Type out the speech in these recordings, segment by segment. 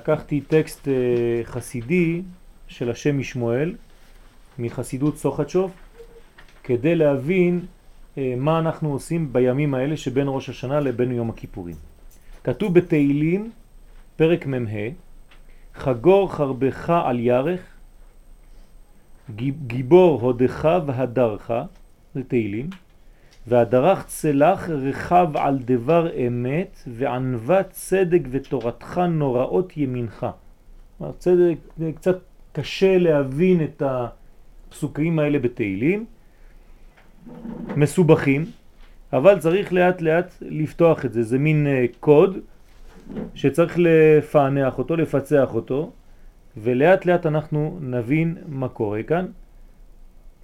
לקחתי טקסט אה, חסידי של השם משמואל מחסידות סוחצ'וב כדי להבין אה, מה אנחנו עושים בימים האלה שבין ראש השנה לבין יום הכיפורים. כתוב בתהילים, פרק מ"ה, חגור חרבך על ירך, גיבור הודך והדרך, זה תהילים, והדרך צלח רחב על דבר אמת וענבה צדק ותורתך נוראות ימינך. צדק, קצת קשה להבין את הפסוקים האלה בתהילים, מסובכים, אבל צריך לאט לאט לפתוח את זה, זה מין אה, קוד שצריך לפענח אותו, לפצח אותו, ולאט לאט אנחנו נבין מה קורה כאן.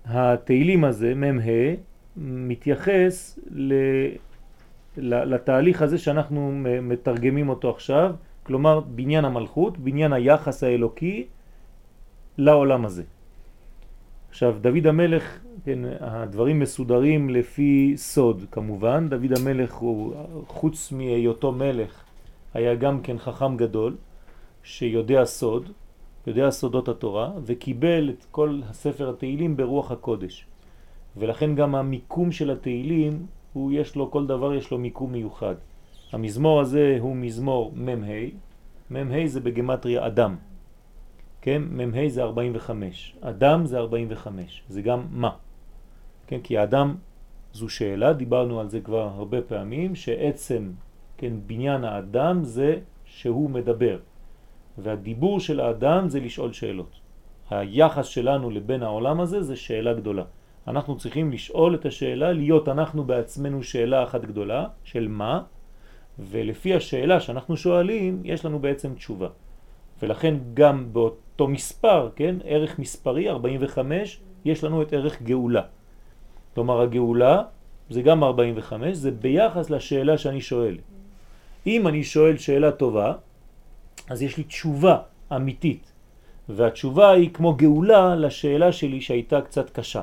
התהילים הזה, מ"ה, מתייחס ל... לתהליך הזה שאנחנו מתרגמים אותו עכשיו, כלומר בניין המלכות, בניין היחס האלוקי לעולם הזה. עכשיו דוד המלך, כן, הדברים מסודרים לפי סוד כמובן, דוד המלך הוא חוץ מהיותו מלך היה גם כן חכם גדול שיודע סוד, יודע סודות התורה וקיבל את כל הספר התהילים ברוח הקודש. ולכן גם המיקום של התהילים, הוא יש לו, כל דבר יש לו מיקום מיוחד. המזמור הזה הוא מזמור מ"ה, מ"ה זה בגמטריה אדם, כן? מ"ה זה 45, אדם זה 45, זה גם מה, כן? כי האדם זו שאלה, דיברנו על זה כבר הרבה פעמים, שעצם, כן, בניין האדם זה שהוא מדבר, והדיבור של האדם זה לשאול שאלות. היחס שלנו לבין העולם הזה זה שאלה גדולה. אנחנו צריכים לשאול את השאלה, להיות אנחנו בעצמנו שאלה אחת גדולה, של מה, ולפי השאלה שאנחנו שואלים, יש לנו בעצם תשובה. ולכן גם באותו מספר, כן, ערך מספרי, 45, יש לנו את ערך גאולה. כלומר הגאולה זה גם 45, זה ביחס לשאלה שאני שואל. אם אני שואל שאלה טובה, אז יש לי תשובה אמיתית, והתשובה היא כמו גאולה לשאלה שלי שהייתה קצת קשה.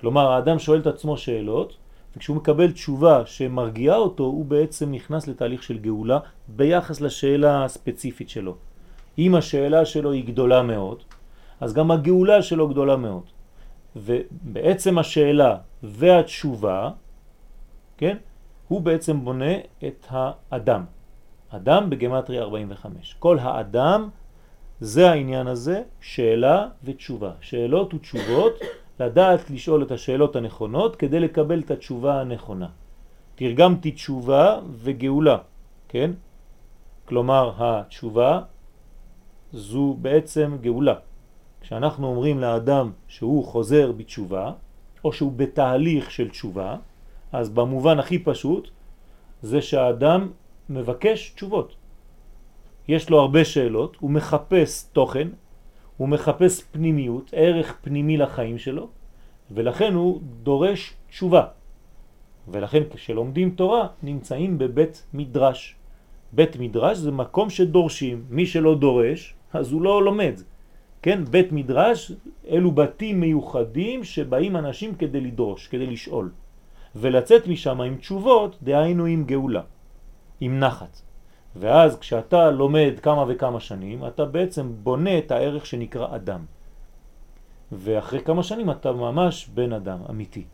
כלומר, האדם שואל את עצמו שאלות, וכשהוא מקבל תשובה שמרגיעה אותו, הוא בעצם נכנס לתהליך של גאולה ביחס לשאלה הספציפית שלו. אם השאלה שלו היא גדולה מאוד, אז גם הגאולה שלו גדולה מאוד. ובעצם השאלה והתשובה, כן, הוא בעצם בונה את האדם. אדם בגמטרי 45. כל האדם זה העניין הזה, שאלה ותשובה. שאלות ותשובות לדעת לשאול את השאלות הנכונות כדי לקבל את התשובה הנכונה. תרגמתי תשובה וגאולה, כן? כלומר התשובה זו בעצם גאולה. כשאנחנו אומרים לאדם שהוא חוזר בתשובה, או שהוא בתהליך של תשובה, אז במובן הכי פשוט זה שהאדם מבקש תשובות. יש לו הרבה שאלות, הוא מחפש תוכן, הוא מחפש פנימיות, ערך פנימי לחיים שלו, ולכן הוא דורש תשובה. ולכן כשלומדים תורה נמצאים בבית מדרש. בית מדרש זה מקום שדורשים, מי שלא דורש אז הוא לא לומד. כן, בית מדרש אלו בתים מיוחדים שבאים אנשים כדי לדרוש, כדי לשאול. ולצאת משם עם תשובות, דהיינו עם גאולה, עם נחת. ואז כשאתה לומד כמה וכמה שנים, אתה בעצם בונה את הערך שנקרא אדם. ואחרי כמה שנים אתה ממש בן אדם אמיתי,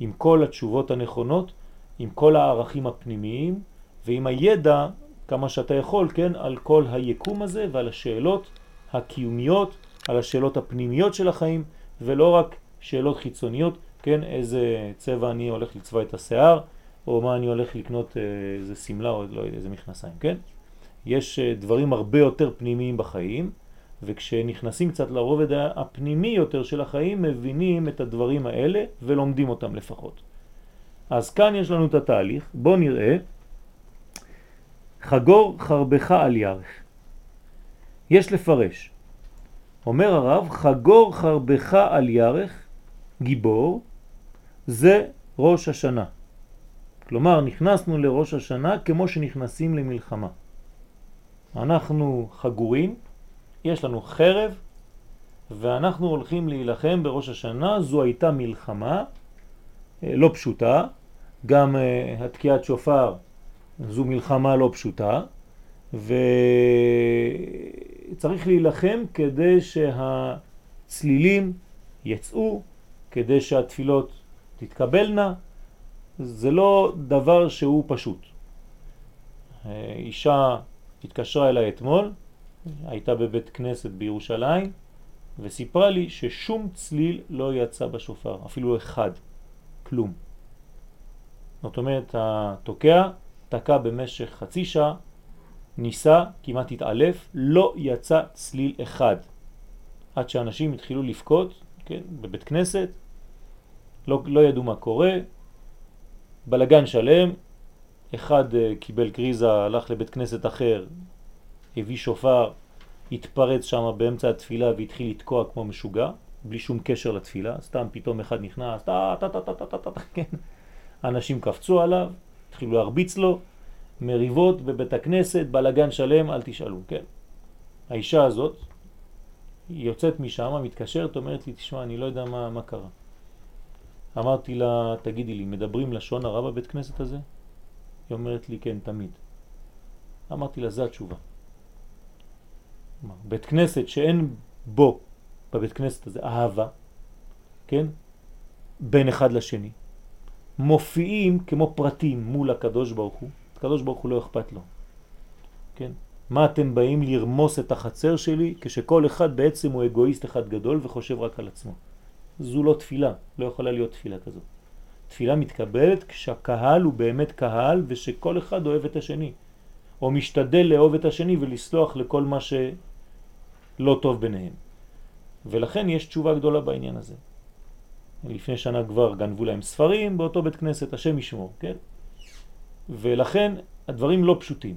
עם כל התשובות הנכונות, עם כל הערכים הפנימיים ועם הידע כמה שאתה יכול, כן, על כל היקום הזה ועל השאלות הקיומיות, על השאלות הפנימיות של החיים ולא רק שאלות חיצוניות, כן, איזה צבע אני הולך לצבע את השיער או מה אני הולך לקנות אה, איזה סמלה או לא איזה מכנסיים, כן? יש אה, דברים הרבה יותר פנימיים בחיים וכשנכנסים קצת לרובד הפנימי יותר של החיים מבינים את הדברים האלה ולומדים אותם לפחות. אז כאן יש לנו את התהליך, בואו נראה חגור חרבך על ירך. יש לפרש. אומר הרב, חגור חרבך על ירך, גיבור, זה ראש השנה. כלומר, נכנסנו לראש השנה כמו שנכנסים למלחמה. אנחנו חגורים, יש לנו חרב, ואנחנו הולכים להילחם בראש השנה, זו הייתה מלחמה אה, לא פשוטה, גם אה, התקיעת שופר זו מלחמה לא פשוטה, וצריך להילחם כדי שהצלילים יצאו, כדי שהתפילות תתקבלנה. זה לא דבר שהוא פשוט. אישה התקשרה אליי אתמול, הייתה בבית כנסת בירושלים, וסיפרה לי ששום צליל לא יצא בשופר, אפילו אחד, כלום. זאת אומרת, התוקע תקע במשך חצי שעה, ניסה, כמעט התעלף, לא יצא צליל אחד. עד שאנשים התחילו לפקוד, כן, בבית כנסת, לא, לא ידעו מה קורה, בלגן שלם, אחד אה, קיבל קריזה, הלך לבית כנסת אחר, הביא שופר, התפרץ שם באמצע התפילה והתחיל לתקוע כמו משוגע, בלי שום קשר לתפילה, סתם פתאום אחד נכנס, כן. אנשים קפצו עליו, התחילו להרביץ לו, מריבות בבית הכנסת, בלגן שלם, אל תשאלו, כן. האישה הזאת, היא יוצאת משם, מתקשרת, אומרת לי, תשמע, אני לא יודע מה, מה קרה. אמרתי לה, תגידי לי, מדברים לשון הרע בבית כנסת הזה? היא אומרת לי, כן, תמיד. אמרתי לה, זה התשובה. בית כנסת שאין בו, בבית כנסת הזה, אהבה, כן? בין אחד לשני, מופיעים כמו פרטים מול הקדוש ברוך הוא. הקדוש ברוך הוא לא אכפת לו. כן? מה אתם באים לרמוס את החצר שלי כשכל אחד בעצם הוא אגואיסט אחד גדול וחושב רק על עצמו. זו לא תפילה, לא יכולה להיות תפילה כזאת. תפילה מתקבלת כשהקהל הוא באמת קהל ושכל אחד אוהב את השני, או משתדל לאהוב את השני ולסלוח לכל מה שלא טוב ביניהם. ולכן יש תשובה גדולה בעניין הזה. לפני שנה כבר גנבו להם ספרים באותו בית כנסת, השם ישמור, כן? ולכן הדברים לא פשוטים.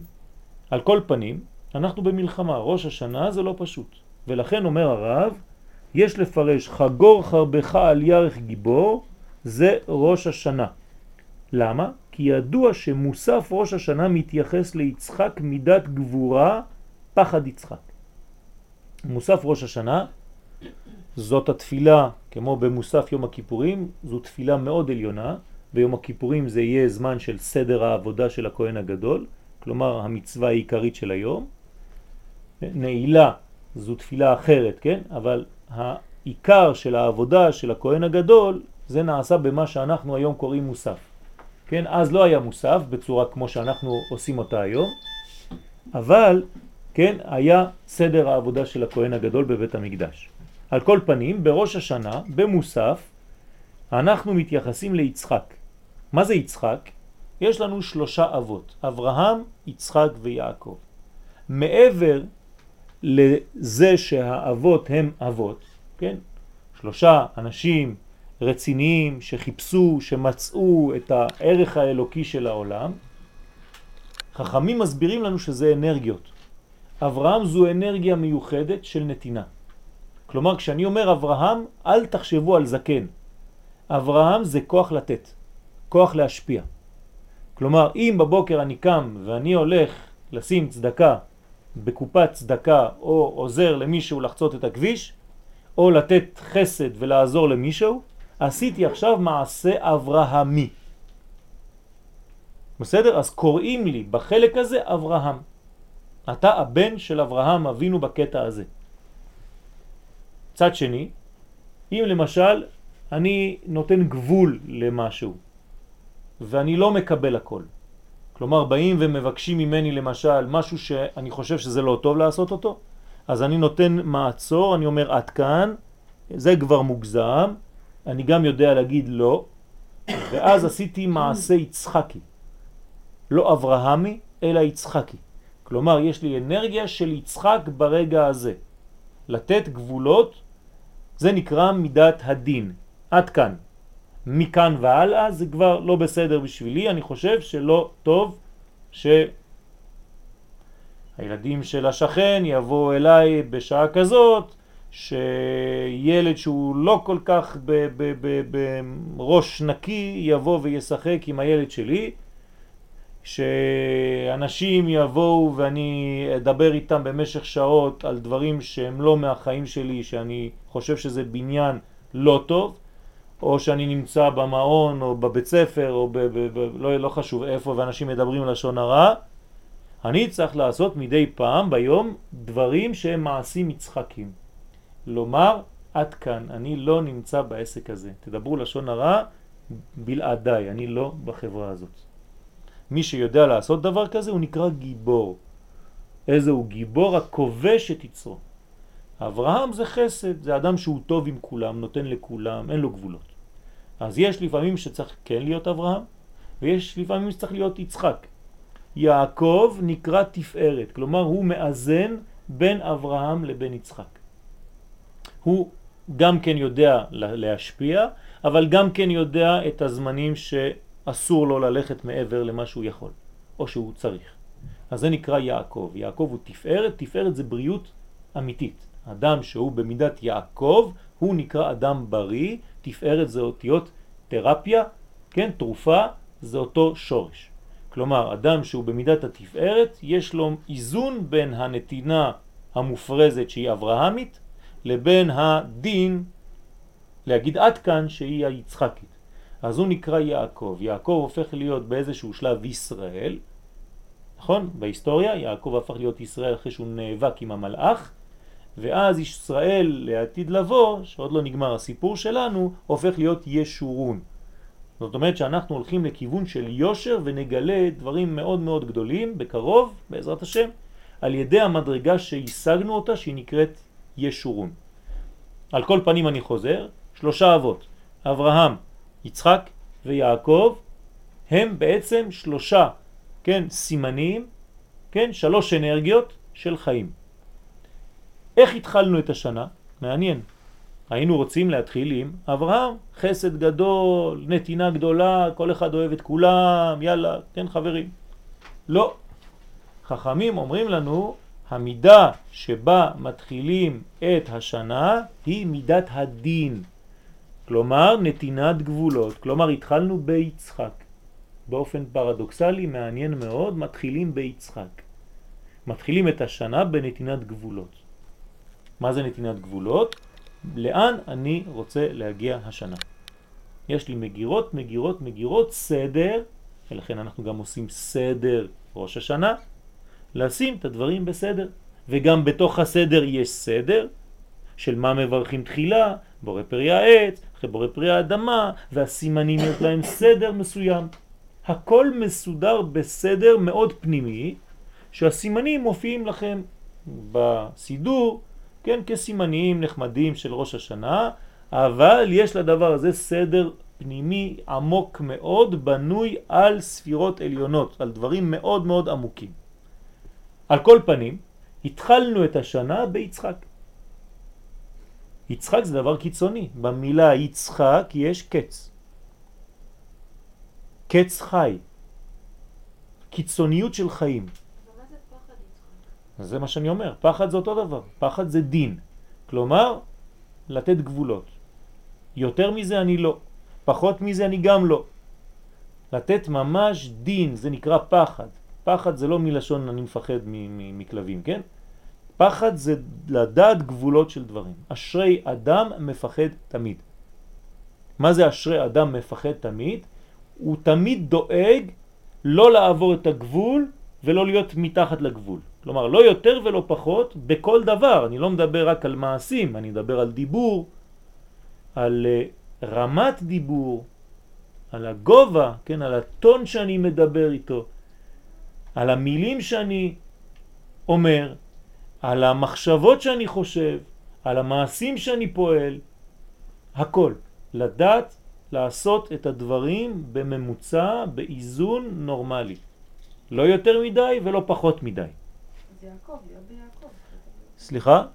על כל פנים, אנחנו במלחמה, ראש השנה זה לא פשוט. ולכן אומר הרב, יש לפרש חגור חרבך על ירך גיבור, זה ראש השנה. למה? כי ידוע שמוסף ראש השנה מתייחס ליצחק מידת גבורה, פחד יצחק. מוסף ראש השנה, זאת התפילה, כמו במוסף יום הכיפורים, זו תפילה מאוד עליונה, ביום הכיפורים זה יהיה זמן של סדר העבודה של הכהן הגדול, כלומר המצווה העיקרית של היום. נעילה זו תפילה אחרת, כן? אבל העיקר של העבודה של הכהן הגדול זה נעשה במה שאנחנו היום קוראים מוסף. כן, אז לא היה מוסף בצורה כמו שאנחנו עושים אותה היום, אבל כן, היה סדר העבודה של הכהן הגדול בבית המקדש. על כל פנים, בראש השנה, במוסף, אנחנו מתייחסים ליצחק. מה זה יצחק? יש לנו שלושה אבות, אברהם, יצחק ויעקב. מעבר לזה שהאבות הם אבות, כן? שלושה אנשים רציניים שחיפשו, שמצאו את הערך האלוקי של העולם, חכמים מסבירים לנו שזה אנרגיות. אברהם זו אנרגיה מיוחדת של נתינה. כלומר, כשאני אומר אברהם, אל תחשבו על זקן. אברהם זה כוח לתת, כוח להשפיע. כלומר, אם בבוקר אני קם ואני הולך לשים צדקה בקופת צדקה או עוזר למישהו לחצות את הכביש, או לתת חסד ולעזור למישהו, עשיתי עכשיו מעשה אברהמי. בסדר? אז קוראים לי בחלק הזה אברהם. אתה הבן של אברהם אבינו בקטע הזה. צד שני, אם למשל אני נותן גבול למשהו ואני לא מקבל הכל, כלומר באים ומבקשים ממני למשל משהו שאני חושב שזה לא טוב לעשות אותו, אז אני נותן מעצור, אני אומר עד כאן, זה כבר מוגזם, אני גם יודע להגיד לא, ואז עשיתי מעשה יצחקי, לא אברהמי, אלא יצחקי. כלומר, יש לי אנרגיה של יצחק ברגע הזה. לתת גבולות, זה נקרא מידת הדין. עד כאן. מכאן והלאה זה כבר לא בסדר בשבילי, אני חושב שלא טוב שהילדים של השכן יבואו אליי בשעה כזאת, שילד שהוא לא כל כך בראש נקי יבוא וישחק עם הילד שלי, שאנשים יבואו ואני אדבר איתם במשך שעות על דברים שהם לא מהחיים שלי, שאני חושב שזה בניין לא טוב, או שאני נמצא במעון או בבית ספר או ב, ב, ב, לא, לא חשוב איפה ואנשים מדברים לשון הרע, אני צריך לעשות מדי פעם ביום דברים שהם מעשים מצחקים. לומר, עד כאן, אני לא נמצא בעסק הזה. תדברו לשון הרע בלעדיי, אני לא בחברה הזאת. מי שיודע לעשות דבר כזה הוא נקרא גיבור. איזה הוא גיבור? הכובש את יצרו. אברהם זה חסד, זה אדם שהוא טוב עם כולם, נותן לכולם, אין לו גבולות. אז יש לפעמים שצריך כן להיות אברהם, ויש לפעמים שצריך להיות יצחק. יעקב נקרא תפארת, כלומר הוא מאזן בין אברהם לבין יצחק. הוא גם כן יודע להשפיע, אבל גם כן יודע את הזמנים שאסור לו ללכת מעבר למה שהוא יכול, או שהוא צריך. אז זה נקרא יעקב. יעקב הוא תפארת, תפארת זה בריאות אמיתית. אדם שהוא במידת יעקב, הוא נקרא אדם בריא, תפארת זה אותיות תרפיה, כן, תרופה, זה אותו שורש. כלומר, אדם שהוא במידת התפארת, יש לו איזון בין הנתינה המופרזת שהיא אברהמית, לבין הדין, להגיד עד כאן שהיא היצחקית. אז הוא נקרא יעקב. יעקב הופך להיות באיזשהו שלב ישראל, נכון? בהיסטוריה יעקב הפך להיות ישראל אחרי שהוא נאבק עם המלאך, ואז ישראל לעתיד לבוא, שעוד לא נגמר הסיפור שלנו, הופך להיות ישורון. זאת אומרת שאנחנו הולכים לכיוון של יושר ונגלה דברים מאוד מאוד גדולים בקרוב, בעזרת השם, על ידי המדרגה שהשגנו אותה שהיא נקראת ישורון. על כל פנים אני חוזר, שלושה אבות, אברהם, יצחק ויעקב, הם בעצם שלושה, כן, סימנים, כן, שלוש אנרגיות של חיים. איך התחלנו את השנה? מעניין. היינו רוצים להתחיל עם אברהם, חסד גדול, נתינה גדולה, כל אחד אוהב את כולם, יאללה, כן חברים. לא. חכמים אומרים לנו, המידה שבה מתחילים את השנה היא מידת הדין. כלומר, נתינת גבולות. כלומר, התחלנו ביצחק. באופן פרדוקסלי, מעניין מאוד, מתחילים ביצחק. מתחילים את השנה בנתינת גבולות. מה זה נתינת גבולות? לאן אני רוצה להגיע השנה. יש לי מגירות, מגירות, מגירות, סדר, ולכן אנחנו גם עושים סדר ראש השנה, לשים את הדברים בסדר. וגם בתוך הסדר יש סדר של מה מברכים תחילה, בורא פרי העץ, אחרי בורא פרי האדמה, והסימנים יש להם סדר מסוים. הכל מסודר בסדר מאוד פנימי, שהסימנים מופיעים לכם בסידור, כן, כסימנים נחמדים של ראש השנה, אבל יש לדבר הזה סדר פנימי עמוק מאוד, בנוי על ספירות עליונות, על דברים מאוד מאוד עמוקים. על כל פנים, התחלנו את השנה ביצחק. יצחק זה דבר קיצוני, במילה יצחק יש קץ. קץ חי, קיצוניות של חיים. זה מה שאני אומר, פחד זה אותו דבר, פחד זה דין, כלומר לתת גבולות. יותר מזה אני לא, פחות מזה אני גם לא. לתת ממש דין, זה נקרא פחד. פחד זה לא מלשון אני מפחד מכלבים, כן? פחד זה לדעת גבולות של דברים. אשרי אדם מפחד תמיד. מה זה אשרי אדם מפחד תמיד? הוא תמיד דואג לא לעבור את הגבול ולא להיות מתחת לגבול. כלומר, לא יותר ולא פחות בכל דבר. אני לא מדבר רק על מעשים, אני מדבר על דיבור, על אה, רמת דיבור, על הגובה, כן, על הטון שאני מדבר איתו, על המילים שאני אומר, על המחשבות שאני חושב, על המעשים שאני פועל, הכל. לדעת לעשות את הדברים בממוצע, באיזון נורמלי. לא יותר מדי ולא פחות מדי. אז יעקב, להיות ביעקב. סליחה?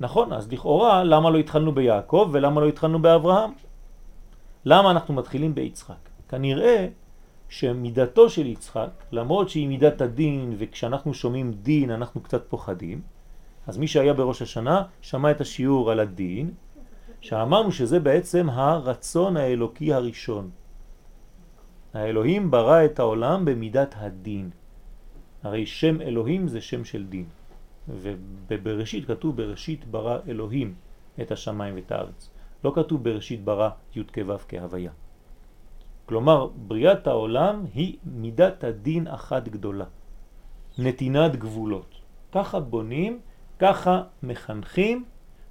נכון, אז לכאורה למה לא התחלנו ביעקב ולמה לא התחלנו באברהם? למה אנחנו מתחילים ביצחק? כנראה שמידתו של יצחק, למרות שהיא מידת הדין וכשאנחנו שומעים דין אנחנו קצת פוחדים, אז מי שהיה בראש השנה שמע את השיעור על הדין, שאמרנו שזה בעצם הרצון האלוקי הראשון. האלוהים ברא את העולם במידת הדין. הרי שם אלוהים זה שם של דין. ובבראשית כתוב בראשית ברא אלוהים את השמיים ואת הארץ. לא כתוב בראשית ברא י' כו' כהוויה. כלומר, בריאת העולם היא מידת הדין אחת גדולה. נתינת גבולות. ככה בונים, ככה מחנכים,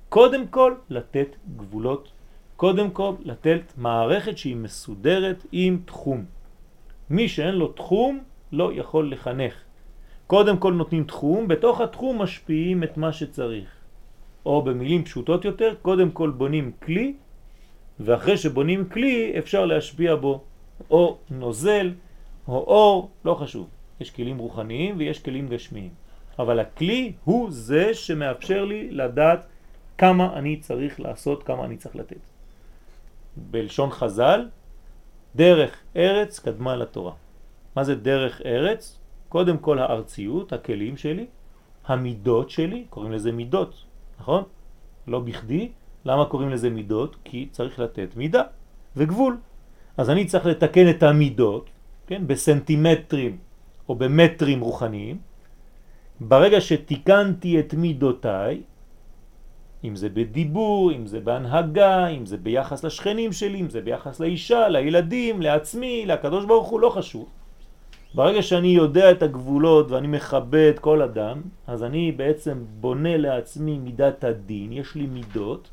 קודם כל לתת גבולות, קודם כל לתת מערכת שהיא מסודרת עם תחום. מי שאין לו תחום לא יכול לחנך. קודם כל נותנים תחום, בתוך התחום משפיעים את מה שצריך. או במילים פשוטות יותר, קודם כל בונים כלי, ואחרי שבונים כלי אפשר להשפיע בו או נוזל או אור, לא חשוב. יש כלים רוחניים ויש כלים גשמיים. אבל הכלי הוא זה שמאפשר לי לדעת כמה אני צריך לעשות, כמה אני צריך לתת. בלשון חז"ל, דרך ארץ קדמה לתורה. מה זה דרך ארץ? קודם כל הארציות, הכלים שלי, המידות שלי, קוראים לזה מידות, נכון? לא בכדי. למה קוראים לזה מידות? כי צריך לתת מידה וגבול. אז אני צריך לתקן את המידות, כן, בסנטימטרים או במטרים רוחניים. ברגע שתיקנתי את מידותיי, אם זה בדיבור, אם זה בהנהגה, אם זה ביחס לשכנים שלי, אם זה ביחס לאישה, לילדים, לעצמי, לקדוש ברוך הוא, לא חשוב. ברגע שאני יודע את הגבולות ואני מכבד כל אדם, אז אני בעצם בונה לעצמי מידת הדין, יש לי מידות,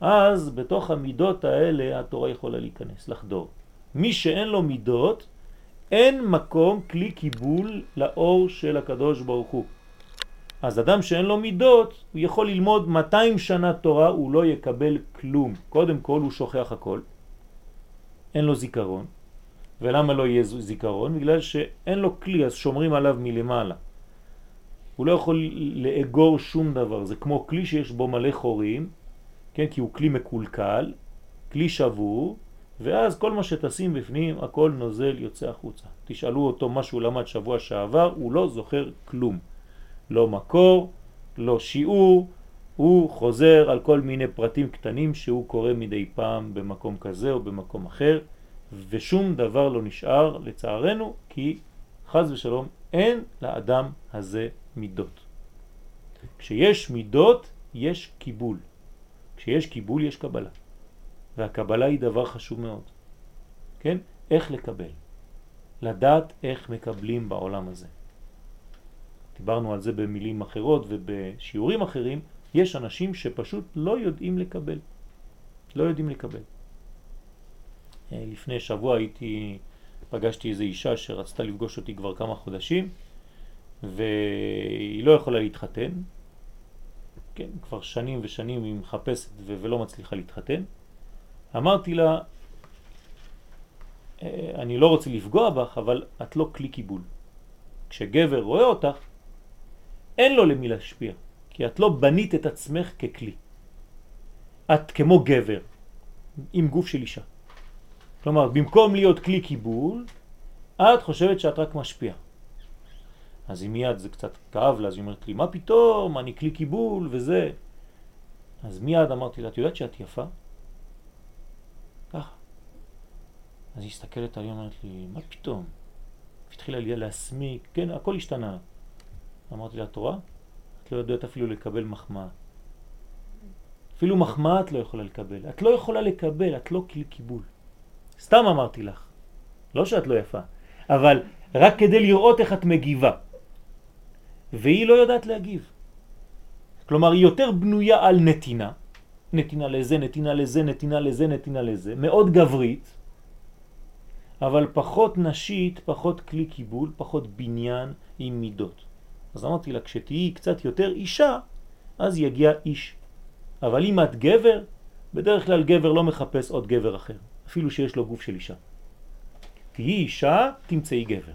אז בתוך המידות האלה התורה יכולה להיכנס, לחדור. מי שאין לו מידות, אין מקום כלי קיבול לאור של הקדוש ברוך הוא. אז אדם שאין לו מידות, הוא יכול ללמוד 200 שנה תורה, הוא לא יקבל כלום. קודם כל הוא שוכח הכל, אין לו זיכרון. ולמה לא יהיה זיכרון? בגלל שאין לו כלי, אז שומרים עליו מלמעלה. הוא לא יכול לאגור שום דבר, זה כמו כלי שיש בו מלא חורים, כן? כי הוא כלי מקולקל, כלי שבור, ואז כל מה שתשים בפנים, הכל נוזל יוצא החוצה. תשאלו אותו מה שהוא למד שבוע שעבר, הוא לא זוכר כלום. לא מקור, לא שיעור, הוא חוזר על כל מיני פרטים קטנים שהוא קורא מדי פעם במקום כזה או במקום אחר, ושום דבר לא נשאר לצערנו, כי חז ושלום אין לאדם הזה מידות. כשיש מידות יש קיבול. כשיש קיבול יש קבלה. והקבלה היא דבר חשוב מאוד. כן? איך לקבל. לדעת איך מקבלים בעולם הזה. דיברנו על זה במילים אחרות ובשיעורים אחרים, יש אנשים שפשוט לא יודעים לקבל. לא יודעים לקבל. אה, לפני שבוע הייתי, פגשתי איזו אישה שרצתה לפגוש אותי כבר כמה חודשים והיא לא יכולה להתחתן, כן, כבר שנים ושנים היא מחפשת ולא מצליחה להתחתן. אמרתי לה, אה, אני לא רוצה לפגוע בך, אבל את לא כלי קיבול. כשגבר רואה אותך, אין לו למי להשפיע, כי את לא בנית את עצמך ככלי. את כמו גבר, עם גוף של אישה. כלומר, במקום להיות כלי קיבול, את חושבת שאת רק משפיע. אז היא מיד, זה קצת כאב לה, אז היא אומרת לי, מה פתאום, אני כלי קיבול וזה. אז מיד אמרתי לה, את יודעת שאת יפה? ככה. אז היא הסתכלת עלי, אומרת לי, מה פתאום? התחילה להסמיק, כן, הכל השתנה. אמרתי לה, את רואה? את לא יודעת אפילו לקבל מחמאה. אפילו מחמאה את לא יכולה לקבל. את לא יכולה לקבל, את לא כלי קיבול. סתם אמרתי לך. לא שאת לא יפה, אבל רק כדי לראות איך את מגיבה. והיא לא יודעת להגיב. כלומר, היא יותר בנויה על נתינה, נתינה לזה, נתינה לזה, נתינה לזה, נתינה לזה, מאוד גברית, אבל פחות נשית, פחות כלי קיבול, פחות בניין עם מידות. אז אמרתי לה, כשתהיי קצת יותר אישה, אז יגיע איש. אבל אם את גבר, בדרך כלל גבר לא מחפש עוד גבר אחר, אפילו שיש לו גוף של אישה. תהיי אישה, תמצאי גבר.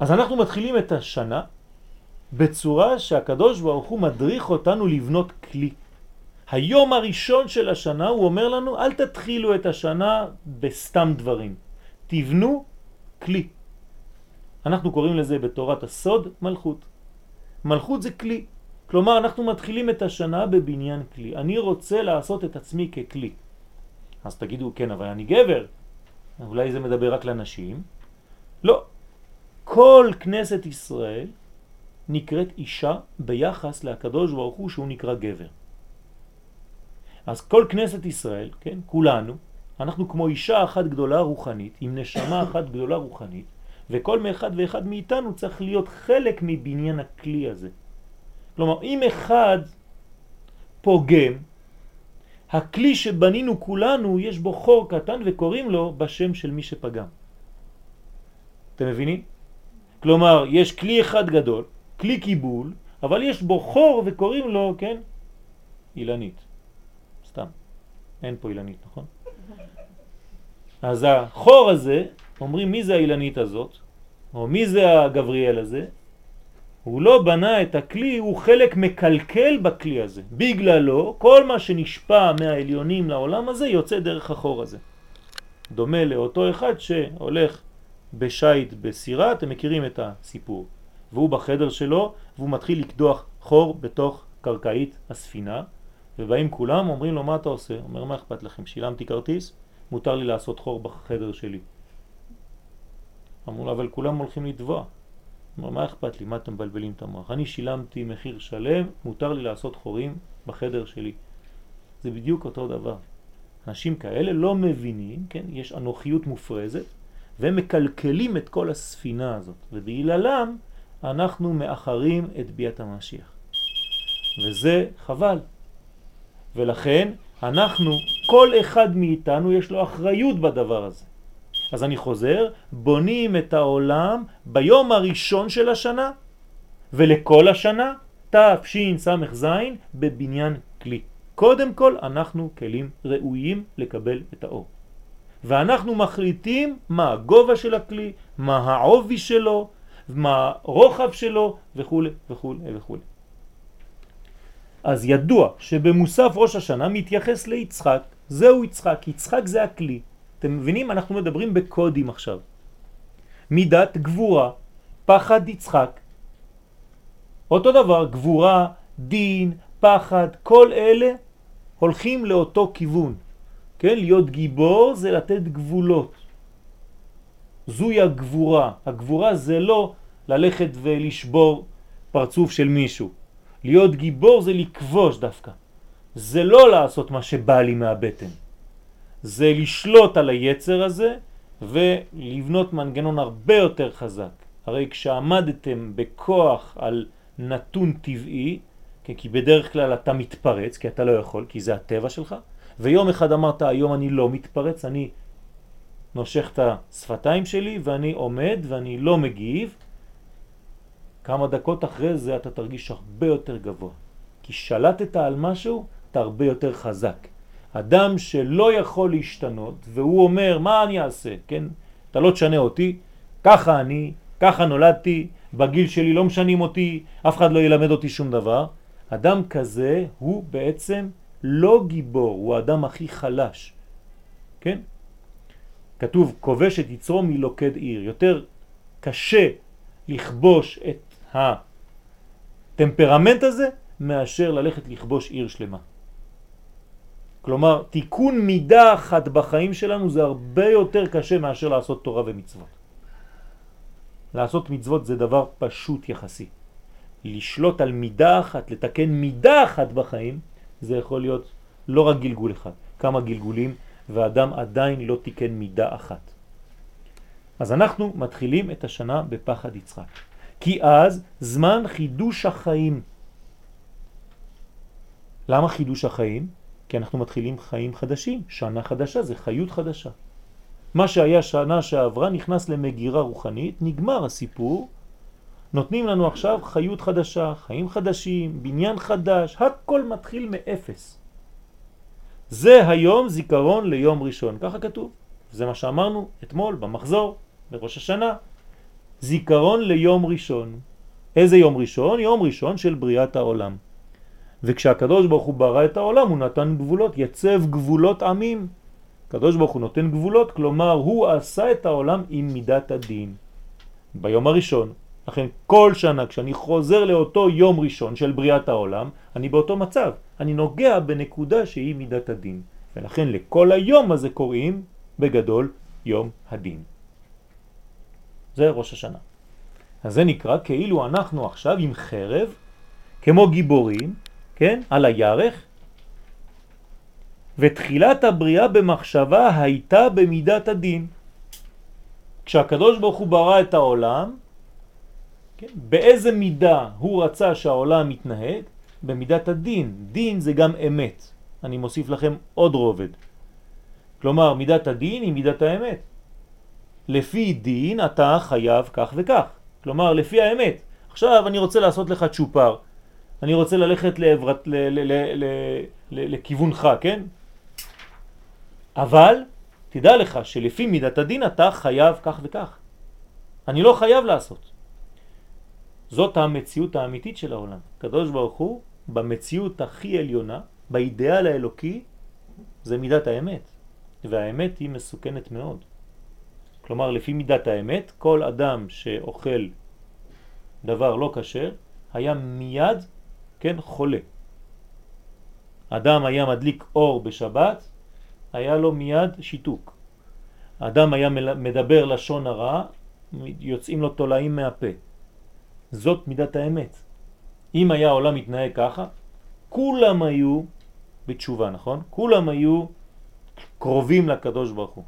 אז אנחנו מתחילים את השנה בצורה שהקדוש ברוך הוא מדריך אותנו לבנות כלי. היום הראשון של השנה הוא אומר לנו אל תתחילו את השנה בסתם דברים, תבנו כלי. אנחנו קוראים לזה בתורת הסוד מלכות. מלכות זה כלי, כלומר אנחנו מתחילים את השנה בבניין כלי. אני רוצה לעשות את עצמי ככלי. אז תגידו כן אבל אני גבר, אולי זה מדבר רק לנשים? לא, כל כנסת ישראל נקראת אישה ביחס להקדוש ברוך הוא שהוא נקרא גבר. אז כל כנסת ישראל, כן, כולנו, אנחנו כמו אישה אחת גדולה רוחנית, עם נשמה אחת גדולה רוחנית, וכל אחד ואחד מאיתנו צריך להיות חלק מבניין הכלי הזה. כלומר, אם אחד פוגם, הכלי שבנינו כולנו, יש בו חור קטן וקוראים לו בשם של מי שפגם. אתם מבינים? כלומר, יש כלי אחד גדול, כלי קיבול, אבל יש בו חור וקוראים לו, כן, אילנית. סתם. אין פה אילנית, נכון? אז החור הזה, אומרים מי זה האילנית הזאת, או מי זה הגבריאל הזה, הוא לא בנה את הכלי, הוא חלק מקלקל בכלי הזה. בגללו, כל מה שנשפע מהעליונים לעולם הזה יוצא דרך החור הזה. דומה לאותו אחד שהולך בשייט בסירה, אתם מכירים את הסיפור. והוא בחדר שלו, והוא מתחיל לקדוח חור בתוך קרקעית הספינה, ובאים כולם, אומרים לו מה אתה עושה? אומר מה אכפת לכם, שילמתי כרטיס, מותר לי לעשות חור בחדר שלי. אמרו לו אבל כולם הולכים לטבוע. מה אכפת לי, מה אתם מבלבלים את המוח? אני שילמתי מחיר שלם, מותר לי לעשות חורים בחדר שלי. זה בדיוק אותו דבר. אנשים כאלה לא מבינים, כן, יש אנוכיות מופרזת, והם מקלקלים את כל הספינה הזאת, ובגללם אנחנו מאחרים את ביאת המשיח. וזה חבל. ולכן אנחנו, כל אחד מאיתנו יש לו אחריות בדבר הזה. אז אני חוזר, בונים את העולם ביום הראשון של השנה ולכל השנה, תשס"ז, בבניין כלי. קודם כל אנחנו כלים ראויים לקבל את האור. ואנחנו מחליטים מה הגובה של הכלי, מה העובי שלו, מה הרוחב שלו וכו' וכו' וכו'. אז ידוע שבמוסף ראש השנה מתייחס ליצחק, זהו יצחק, יצחק זה הכלי. אתם מבינים? אנחנו מדברים בקודים עכשיו. מידת גבורה, פחד יצחק. אותו דבר, גבורה, דין, פחד, כל אלה הולכים לאותו כיוון. כן? להיות גיבור זה לתת גבולות. זוהי הגבורה. הגבורה זה לא ללכת ולשבור פרצוף של מישהו. להיות גיבור זה לכבוש דווקא. זה לא לעשות מה שבא לי מהבטן. זה לשלוט על היצר הזה ולבנות מנגנון הרבה יותר חזק. הרי כשעמדתם בכוח על נתון טבעי, כן, כי בדרך כלל אתה מתפרץ, כי אתה לא יכול, כי זה הטבע שלך, ויום אחד אמרת, היום אני לא מתפרץ, אני נושך את השפתיים שלי ואני עומד ואני לא מגיב, כמה דקות אחרי זה אתה תרגיש הרבה יותר גבוה. כי שלטת על משהו, אתה הרבה יותר חזק. אדם שלא יכול להשתנות, והוא אומר, מה אני אעשה? כן? אתה לא תשנה אותי, ככה אני, ככה נולדתי, בגיל שלי לא משנים אותי, אף אחד לא ילמד אותי שום דבר. אדם כזה הוא בעצם לא גיבור, הוא האדם הכי חלש. כן? כתוב, כובש את יצרו מלוקד עיר. יותר קשה לכבוש את הטמפרמנט הזה מאשר ללכת לכבוש עיר שלמה. כלומר, תיקון מידה אחת בחיים שלנו זה הרבה יותר קשה מאשר לעשות תורה ומצוות. לעשות מצוות זה דבר פשוט יחסי. לשלוט על מידה אחת, לתקן מידה אחת בחיים, זה יכול להיות לא רק גלגול אחד, כמה גלגולים, ואדם עדיין לא תיקן מידה אחת. אז אנחנו מתחילים את השנה בפחד יצחק. כי אז זמן חידוש החיים. למה חידוש החיים? כי אנחנו מתחילים חיים חדשים, שנה חדשה זה חיות חדשה. מה שהיה שנה שעברה נכנס למגירה רוחנית, נגמר הסיפור, נותנים לנו עכשיו חיות חדשה, חיים חדשים, בניין חדש, הכל מתחיל מאפס. זה היום זיכרון ליום ראשון, ככה כתוב. זה מה שאמרנו אתמול במחזור, בראש השנה. זיכרון ליום ראשון. איזה יום ראשון? יום ראשון של בריאת העולם. וכשהקדוש ברוך הוא ברא את העולם הוא נתן גבולות, יצב גבולות עמים. הקדוש ברוך הוא נותן גבולות, כלומר הוא עשה את העולם עם מידת הדין. ביום הראשון. לכן כל שנה כשאני חוזר לאותו יום ראשון של בריאת העולם, אני באותו מצב. אני נוגע בנקודה שהיא מידת הדין. ולכן לכל היום הזה קוראים בגדול יום הדין. זה ראש השנה. אז זה נקרא כאילו אנחנו עכשיו עם חרב, כמו גיבורים, כן, על הירך, ותחילת הבריאה במחשבה הייתה במידת הדין. כשהקדוש ברוך הוא ברא את העולם, כן, באיזה מידה הוא רצה שהעולם מתנהג? במידת הדין. דין זה גם אמת. אני מוסיף לכם עוד רובד. כלומר, מידת הדין היא מידת האמת. לפי דין אתה חייב כך וכך. כלומר, לפי האמת. עכשיו אני רוצה לעשות לך צ'ופר. אני רוצה ללכת לעברת, ל, ל, ל, ל, ל, לכיוונך, כן? אבל תדע לך שלפי מידת הדין אתה חייב כך וכך. אני לא חייב לעשות. זאת המציאות האמיתית של העולם. קדוש ברוך הוא, במציאות הכי עליונה, באידאל האלוקי, זה מידת האמת. והאמת היא מסוכנת מאוד. כלומר, לפי מידת האמת, כל אדם שאוכל דבר לא כשר, היה מיד, כן, חולה. אדם היה מדליק אור בשבת, היה לו מיד שיתוק. אדם היה מדבר לשון הרע, יוצאים לו תולעים מהפה. זאת מידת האמת. אם היה העולם מתנהג ככה, כולם היו בתשובה, נכון? כולם היו קרובים לקדוש ברוך הוא.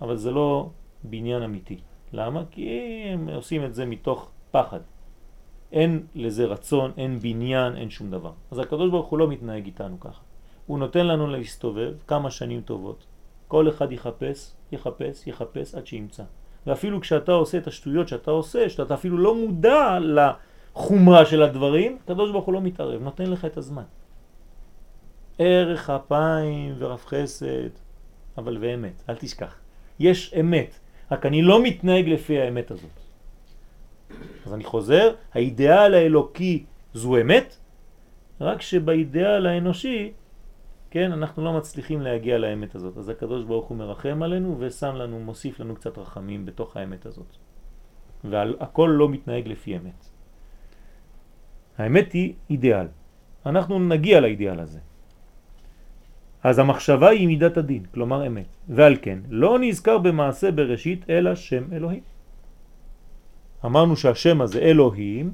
אבל זה לא בניין אמיתי. למה? כי הם עושים את זה מתוך פחד. אין לזה רצון, אין בניין, אין שום דבר. אז הקדוש ברוך הוא לא מתנהג איתנו ככה. הוא נותן לנו להסתובב כמה שנים טובות. כל אחד יחפש, יחפש, יחפש עד שימצא. ואפילו כשאתה עושה את השטויות שאתה עושה, שאתה אפילו לא מודע לחומרה של הדברים, הקדוש ברוך הוא לא מתערב, נותן לך את הזמן. ערך אפיים ורב חסד, אבל ואמת, אל תשכח. יש אמת, רק אני לא מתנהג לפי האמת הזאת. אז אני חוזר, האידאל האלוקי זו אמת, רק שבאידאל האנושי כן, אנחנו לא מצליחים להגיע לאמת הזאת. אז הקדוש ברוך הוא מרחם עלינו ושם לנו, מוסיף לנו קצת רחמים בתוך האמת הזאת. והכל לא מתנהג לפי אמת. האמת היא אידיאל. אנחנו נגיע לאידיאל הזה. אז המחשבה היא מידת הדין, כלומר אמת. ועל כן, לא נזכר במעשה בראשית אלא שם אלוהים. אמרנו שהשם הזה אלוהים,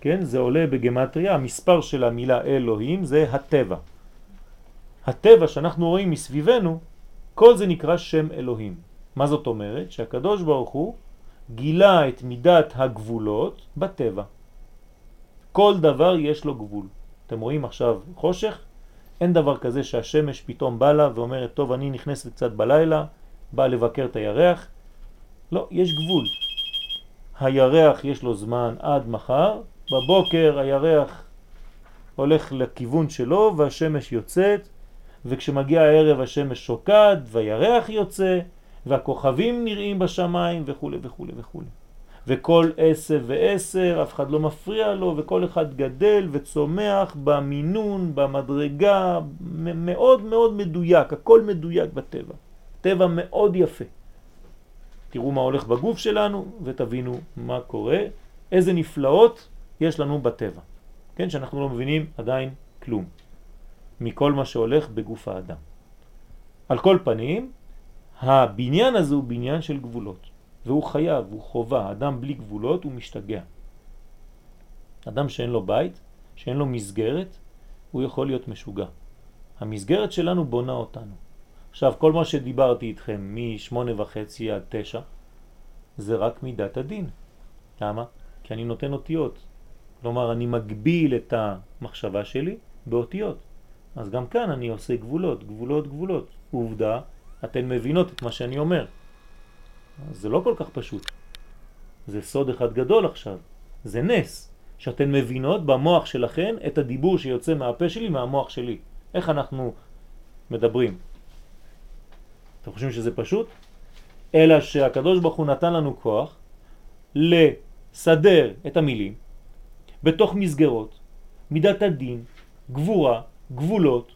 כן, זה עולה בגמטריה, המספר של המילה אלוהים זה הטבע. הטבע שאנחנו רואים מסביבנו, כל זה נקרא שם אלוהים. מה זאת אומרת? שהקדוש ברוך הוא גילה את מידת הגבולות בטבע. כל דבר יש לו גבול. אתם רואים עכשיו חושך? אין דבר כזה שהשמש פתאום בא לה ואומרת, טוב, אני נכנסת קצת בלילה, בא לבקר את הירח. לא, יש גבול. הירח יש לו זמן עד מחר, בבוקר הירח הולך לכיוון שלו והשמש יוצאת, וכשמגיע הערב השמש שוקד והירח יוצא והכוכבים נראים בשמיים וכו' וכו' וכו'. וכל עשר ועשר, אף אחד לא מפריע לו, וכל אחד גדל וצומח במינון, במדרגה, מאוד מאוד מדויק, הכל מדויק בטבע. טבע מאוד יפה. תראו מה הולך בגוף שלנו ותבינו מה קורה, איזה נפלאות יש לנו בטבע. כן, שאנחנו לא מבינים עדיין כלום. מכל מה שהולך בגוף האדם. על כל פנים, הבניין הזה הוא בניין של גבולות, והוא חייב, הוא חובה. אדם בלי גבולות הוא משתגע. אדם שאין לו בית, שאין לו מסגרת, הוא יכול להיות משוגע. המסגרת שלנו בונה אותנו. עכשיו, כל מה שדיברתי איתכם משמונה וחצי עד תשע, זה רק מידת הדין. למה? כי אני נותן אותיות. כלומר, אני מגביל את המחשבה שלי באותיות. אז גם כאן אני עושה גבולות, גבולות, גבולות. עובדה, אתן מבינות את מה שאני אומר. זה לא כל כך פשוט. זה סוד אחד גדול עכשיו. זה נס, שאתן מבינות במוח שלכן את הדיבור שיוצא מהפה שלי, מהמוח שלי. איך אנחנו מדברים? אתם חושבים שזה פשוט? אלא שהקדוש ברוך הוא נתן לנו כוח לסדר את המילים בתוך מסגרות, מידת הדין, גבורה, גבולות,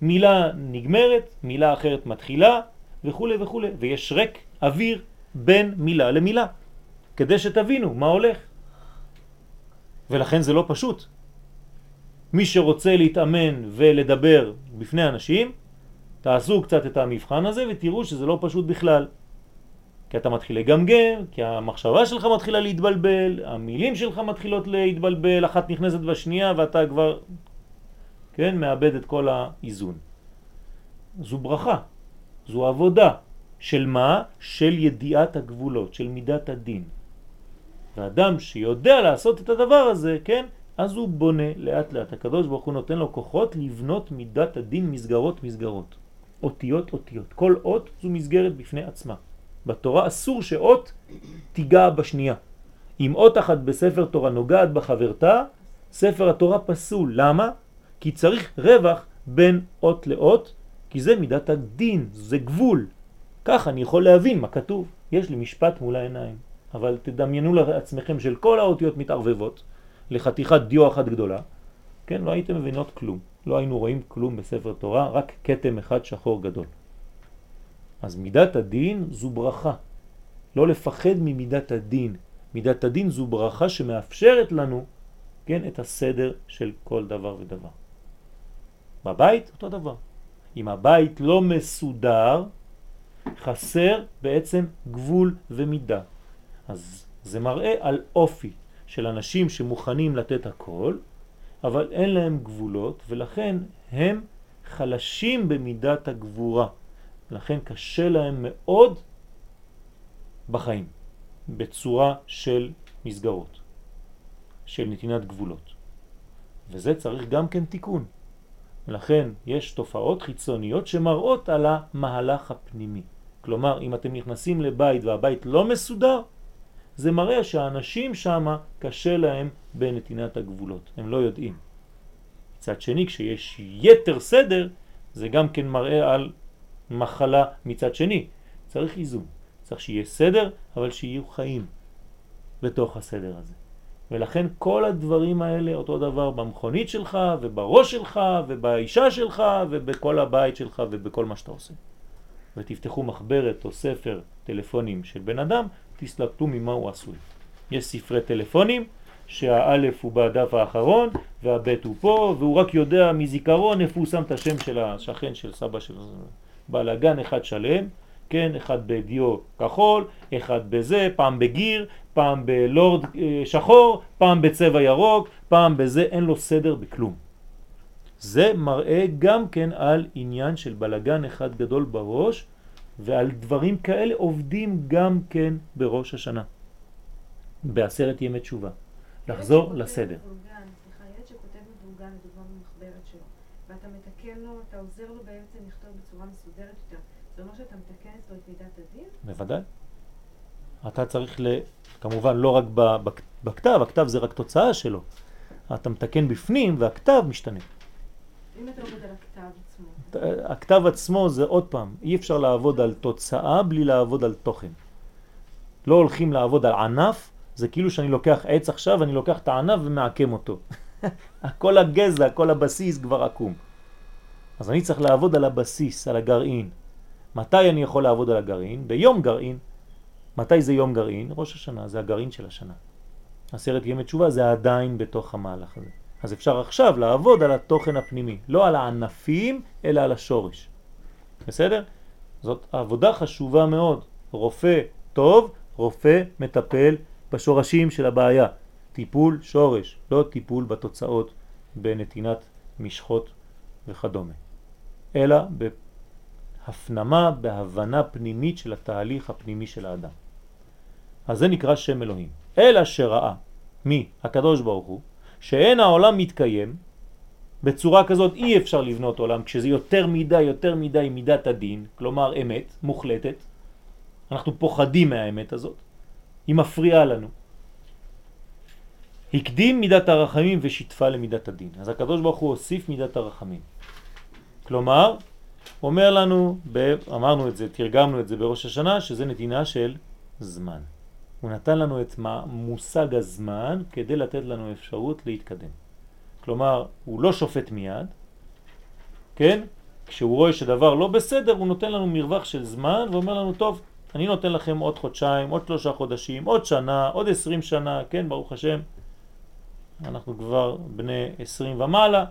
מילה נגמרת, מילה אחרת מתחילה וכו' וכו', ויש רק אוויר בין מילה למילה, כדי שתבינו מה הולך. ולכן זה לא פשוט. מי שרוצה להתאמן ולדבר בפני אנשים, תעשו קצת את המבחן הזה ותראו שזה לא פשוט בכלל. כי אתה מתחיל לגמגם, כי המחשבה שלך מתחילה להתבלבל, המילים שלך מתחילות להתבלבל, אחת נכנסת בשנייה ואתה כבר כן, מאבד את כל האיזון. זו ברכה, זו עבודה, של מה? של ידיעת הגבולות, של מידת הדין. ואדם שיודע לעשות את הדבר הזה, כן? אז הוא בונה לאט לאט. הקדוש ברוך הוא נותן לו כוחות לבנות מידת הדין מסגרות מסגרות. אותיות אותיות. כל אות זו מסגרת בפני עצמה. בתורה אסור שאות תיגע בשנייה. אם אות אחת בספר תורה נוגעת בחברתה, ספר התורה פסול. למה? כי צריך רווח בין אות לאות, כי זה מידת הדין, זה גבול. כך אני יכול להבין מה כתוב. יש לי משפט מול העיניים, אבל תדמיינו לעצמכם של כל האותיות מתערבבות לחתיכת דיו אחת גדולה, כן, לא הייתם מבינות כלום. לא היינו רואים כלום בספר תורה, רק קטם אחד שחור גדול. אז מידת הדין זו ברכה. לא לפחד ממידת הדין. מידת הדין זו ברכה שמאפשרת לנו, כן, את הסדר של כל דבר ודבר. בבית אותו דבר. אם הבית לא מסודר, חסר בעצם גבול ומידה. אז זה מראה על אופי של אנשים שמוכנים לתת הכל, אבל אין להם גבולות, ולכן הם חלשים במידת הגבורה. לכן קשה להם מאוד בחיים, בצורה של מסגרות, של נתינת גבולות. וזה צריך גם כן תיקון. ולכן יש תופעות חיצוניות שמראות על המהלך הפנימי. כלומר, אם אתם נכנסים לבית והבית לא מסודר, זה מראה שהאנשים שם קשה להם בנתינת הגבולות, הם לא יודעים. מצד שני, כשיש יתר סדר, זה גם כן מראה על מחלה מצד שני. צריך איזון, צריך שיהיה סדר, אבל שיהיו חיים בתוך הסדר הזה. ולכן כל הדברים האלה אותו דבר במכונית שלך ובראש שלך ובאישה שלך ובכל הבית שלך ובכל מה שאתה עושה. ותפתחו מחברת או ספר טלפונים של בן אדם, תסלקטו ממה הוא עשוי. יש ספרי טלפונים שהאלף הוא בדף האחרון והבית הוא פה והוא רק יודע מזיכרון איפה הוא שם את השם של השכן של סבא שלו. בלגן אחד שלם, כן, אחד בדיו כחול, אחד בזה, פעם בגיר, פעם בלורד אה, שחור, פעם בצבע ירוק, פעם בזה, אין לו סדר בכלום. זה מראה גם כן על עניין של בלגן אחד גדול בראש, ועל דברים כאלה עובדים גם כן בראש השנה, בעשרת ימי תשובה. לחזור לסדר. ואתה מתקן לו, אתה עוזר לו בעצם לכתוב בצורה מסודרת יותר, זה אומר שאתה מתקן אצלו את מידת הדין? בוודאי. אתה צריך, ל... כמובן לא רק בכתב, הכתב זה רק תוצאה שלו. אתה מתקן בפנים והכתב משתנה. אם אתה עובד על הכתב עצמו. הכתב עצמו זה עוד פעם, אי אפשר לעבוד על תוצאה בלי לעבוד על תוכן. לא הולכים לעבוד על ענף, זה כאילו שאני לוקח עץ עכשיו, אני לוקח את הענף ומעקם אותו. כל הגזע, כל הבסיס כבר עקום. אז אני צריך לעבוד על הבסיס, על הגרעין. מתי אני יכול לעבוד על הגרעין? ביום גרעין. מתי זה יום גרעין? ראש השנה, זה הגרעין של השנה. עשרת ימי תשובה זה עדיין בתוך המהלך הזה. אז אפשר עכשיו לעבוד על התוכן הפנימי, לא על הענפים, אלא על השורש. בסדר? זאת עבודה חשובה מאוד. רופא טוב, רופא מטפל בשורשים של הבעיה. טיפול שורש, לא טיפול בתוצאות בנתינת משחות וכדומה. אלא בהפנמה, בהבנה פנימית של התהליך הפנימי של האדם. אז זה נקרא שם אלוהים. אלא שראה, מי? הקדוש ברוך הוא, שאין העולם מתקיים, בצורה כזאת אי אפשר לבנות עולם, כשזה יותר מדי, יותר מדי מידת הדין, כלומר אמת, מוחלטת, אנחנו פוחדים מהאמת הזאת, היא מפריעה לנו. הקדים מידת הרחמים ושיתפה למידת הדין. אז הקדוש ברוך הוא הוסיף מידת הרחמים. כלומר, אומר לנו, אמרנו את זה, תרגמנו את זה בראש השנה, שזה נתינה של זמן. הוא נתן לנו את מושג הזמן כדי לתת לנו אפשרות להתקדם. כלומר, הוא לא שופט מיד, כן? כשהוא רואה שדבר לא בסדר, הוא נותן לנו מרווח של זמן ואומר לנו, טוב, אני נותן לכם עוד חודשיים, עוד שלושה חודשים, עוד שנה, עוד עשרים שנה, כן, ברוך השם, אנחנו כבר בני עשרים ומעלה,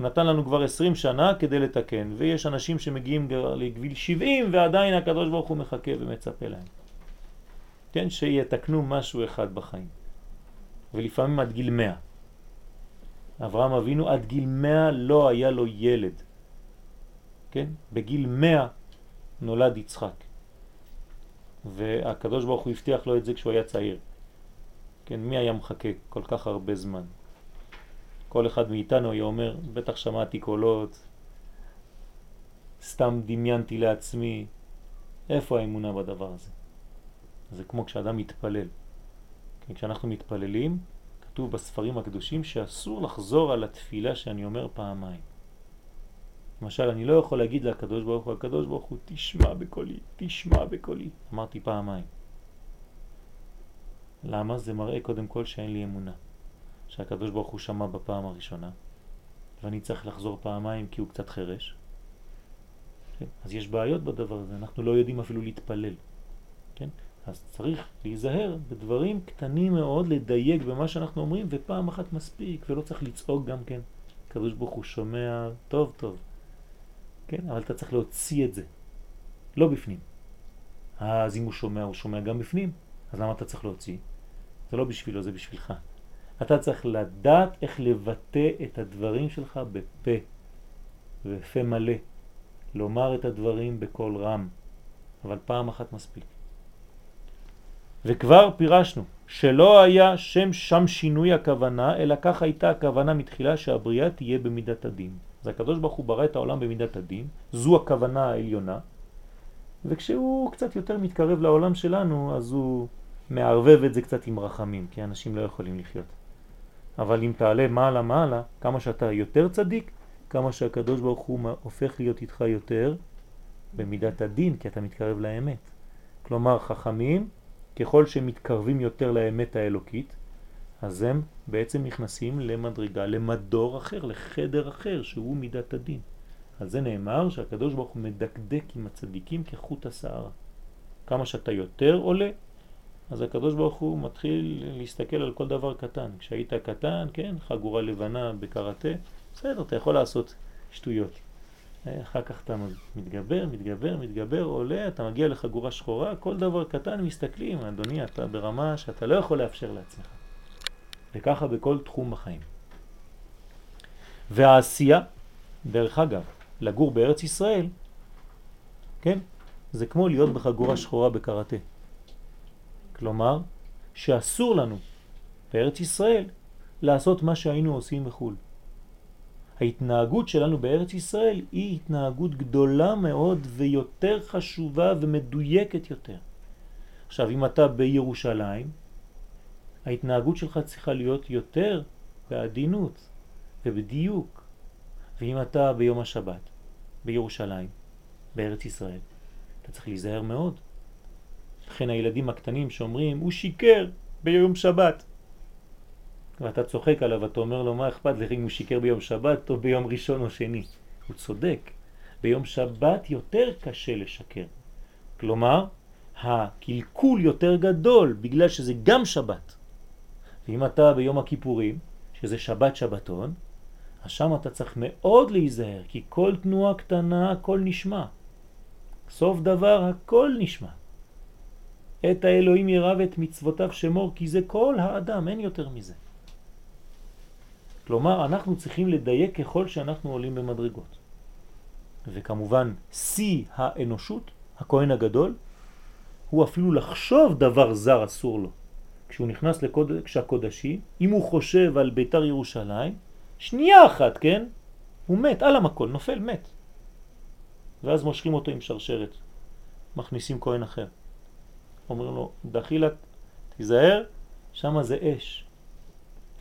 נתן לנו כבר עשרים שנה כדי לתקן, ויש אנשים שמגיעים לגביל שבעים ועדיין הקדוש ברוך הוא מחכה ומצפה להם. כן, שיתקנו משהו אחד בחיים. ולפעמים עד גיל מאה. אברהם אבינו עד גיל מאה לא היה לו ילד. כן? בגיל מאה נולד יצחק. והקדוש ברוך הוא הבטיח לו את זה כשהוא היה צעיר. כן, מי היה מחכה כל כך הרבה זמן? כל אחד מאיתנו היה אומר, בטח שמעתי קולות, סתם דמיינתי לעצמי, איפה האמונה בדבר הזה? זה כמו כשאדם מתפלל. כן, כשאנחנו מתפללים, כתוב בספרים הקדושים שאסור לחזור על התפילה שאני אומר פעמיים. למשל, אני לא יכול להגיד לקדוש ברוך הוא, הקדוש ברוך הוא, תשמע בקולי, תשמע בקולי. אמרתי פעמיים. למה? זה מראה קודם כל שאין לי אמונה. שהקדוש ברוך הוא שמע בפעם הראשונה, ואני צריך לחזור פעמיים כי הוא קצת חרש. כן? אז יש בעיות בדבר הזה, אנחנו לא יודעים אפילו להתפלל. כן? אז צריך להיזהר בדברים קטנים מאוד, לדייק במה שאנחנו אומרים, ופעם אחת מספיק, ולא צריך לצעוק גם כן. הקדוש ברוך הוא שומע טוב טוב. כן? אבל אתה צריך להוציא את זה, לא בפנים. אז אם הוא שומע, הוא שומע גם בפנים, אז למה אתה צריך להוציא? זה לא בשבילו, זה בשבילך. אתה צריך לדעת איך לבטא את הדברים שלך בפה, בפה מלא. לומר את הדברים בקול רם, אבל פעם אחת מספיק. וכבר פירשנו שלא היה שם שם שינוי הכוונה, אלא כך הייתה הכוונה מתחילה שהבריאה תהיה במידת הדין. אז הקדוש ברוך הוא ברא את העולם במידת הדין, זו הכוונה העליונה, וכשהוא קצת יותר מתקרב לעולם שלנו, אז הוא מערבב את זה קצת עם רחמים, כי אנשים לא יכולים לחיות. אבל אם תעלה מעלה מעלה, כמה שאתה יותר צדיק, כמה שהקדוש ברוך הוא הופך להיות איתך יותר במידת הדין, כי אתה מתקרב לאמת. כלומר, חכמים, ככל שמתקרבים יותר לאמת האלוקית, אז הם בעצם נכנסים למדרגה, למדור אחר, לחדר אחר, שהוא מידת הדין. על זה נאמר שהקדוש ברוך הוא מדקדק עם הצדיקים כחוט השערה. כמה שאתה יותר עולה, אז הקדוש ברוך הוא מתחיל להסתכל על כל דבר קטן. כשהיית קטן, כן, חגורה לבנה בקראטה, בסדר, אתה יכול לעשות שטויות. אחר כך אתה מתגבר, מתגבר, מתגבר, עולה, אתה מגיע לחגורה שחורה, כל דבר קטן מסתכלים, אדוני, אתה ברמה שאתה לא יכול לאפשר לעצמך. וככה בכל תחום בחיים. והעשייה, דרך אגב, לגור בארץ ישראל, כן, זה כמו להיות בחגורה שחורה בקראטה. כלומר, שאסור לנו בארץ ישראל לעשות מה שהיינו עושים בחו"ל. ההתנהגות שלנו בארץ ישראל היא התנהגות גדולה מאוד ויותר חשובה ומדויקת יותר. עכשיו, אם אתה בירושלים, ההתנהגות שלך צריכה להיות יותר בעדינות ובדיוק. ואם אתה ביום השבת, בירושלים, בארץ ישראל, אתה צריך להיזהר מאוד. לכן הילדים הקטנים שאומרים, הוא שיקר ביום שבת. ואתה צוחק עליו, אתה אומר לו, מה אכפת לך אם הוא שיקר ביום שבת או ביום ראשון או שני? הוא צודק. ביום שבת יותר קשה לשקר. כלומר, הקלקול יותר גדול בגלל שזה גם שבת. ואם אתה ביום הכיפורים, שזה שבת שבתון, אז שם אתה צריך מאוד להיזהר, כי כל תנועה קטנה, הכל נשמע. סוף דבר, הכל נשמע. את האלוהים ירא ואת מצוותיו שמור, כי זה כל האדם, אין יותר מזה. כלומר, אנחנו צריכים לדייק ככל שאנחנו עולים במדרגות. וכמובן, שיא האנושות, הכהן הגדול, הוא אפילו לחשוב דבר זר אסור לו. כשהוא נכנס לקודש הקודשי, אם הוא חושב על ביתר ירושלים, שנייה אחת, כן? הוא מת על המקול, נופל, מת. ואז מושכים אותו עם שרשרת, מכניסים כהן אחר. אומרים לו, דחילק, תיזהר, שם זה אש.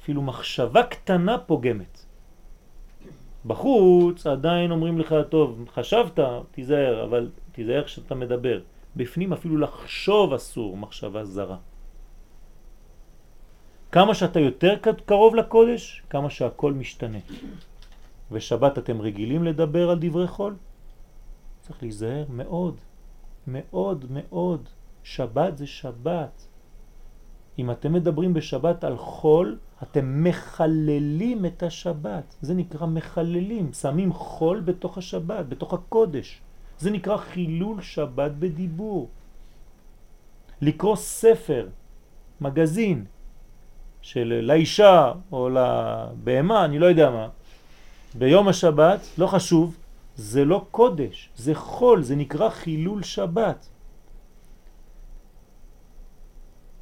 אפילו מחשבה קטנה פוגמת. בחוץ עדיין אומרים לך, טוב, חשבת, תיזהר, אבל תיזהר כשאתה מדבר. בפנים אפילו לחשוב אסור, מחשבה זרה. כמה שאתה יותר קרוב לקודש, כמה שהכל משתנה. ושבת אתם רגילים לדבר על דברי חול? צריך להיזהר מאוד, מאוד מאוד. שבת זה שבת. אם אתם מדברים בשבת על חול, אתם מחללים את השבת. זה נקרא מחללים, שמים חול בתוך השבת, בתוך הקודש. זה נקרא חילול שבת בדיבור. לקרוא ספר, מגזין, של לאישה או לבהמה, אני לא יודע מה, ביום השבת, לא חשוב, זה לא קודש, זה חול, זה נקרא חילול שבת.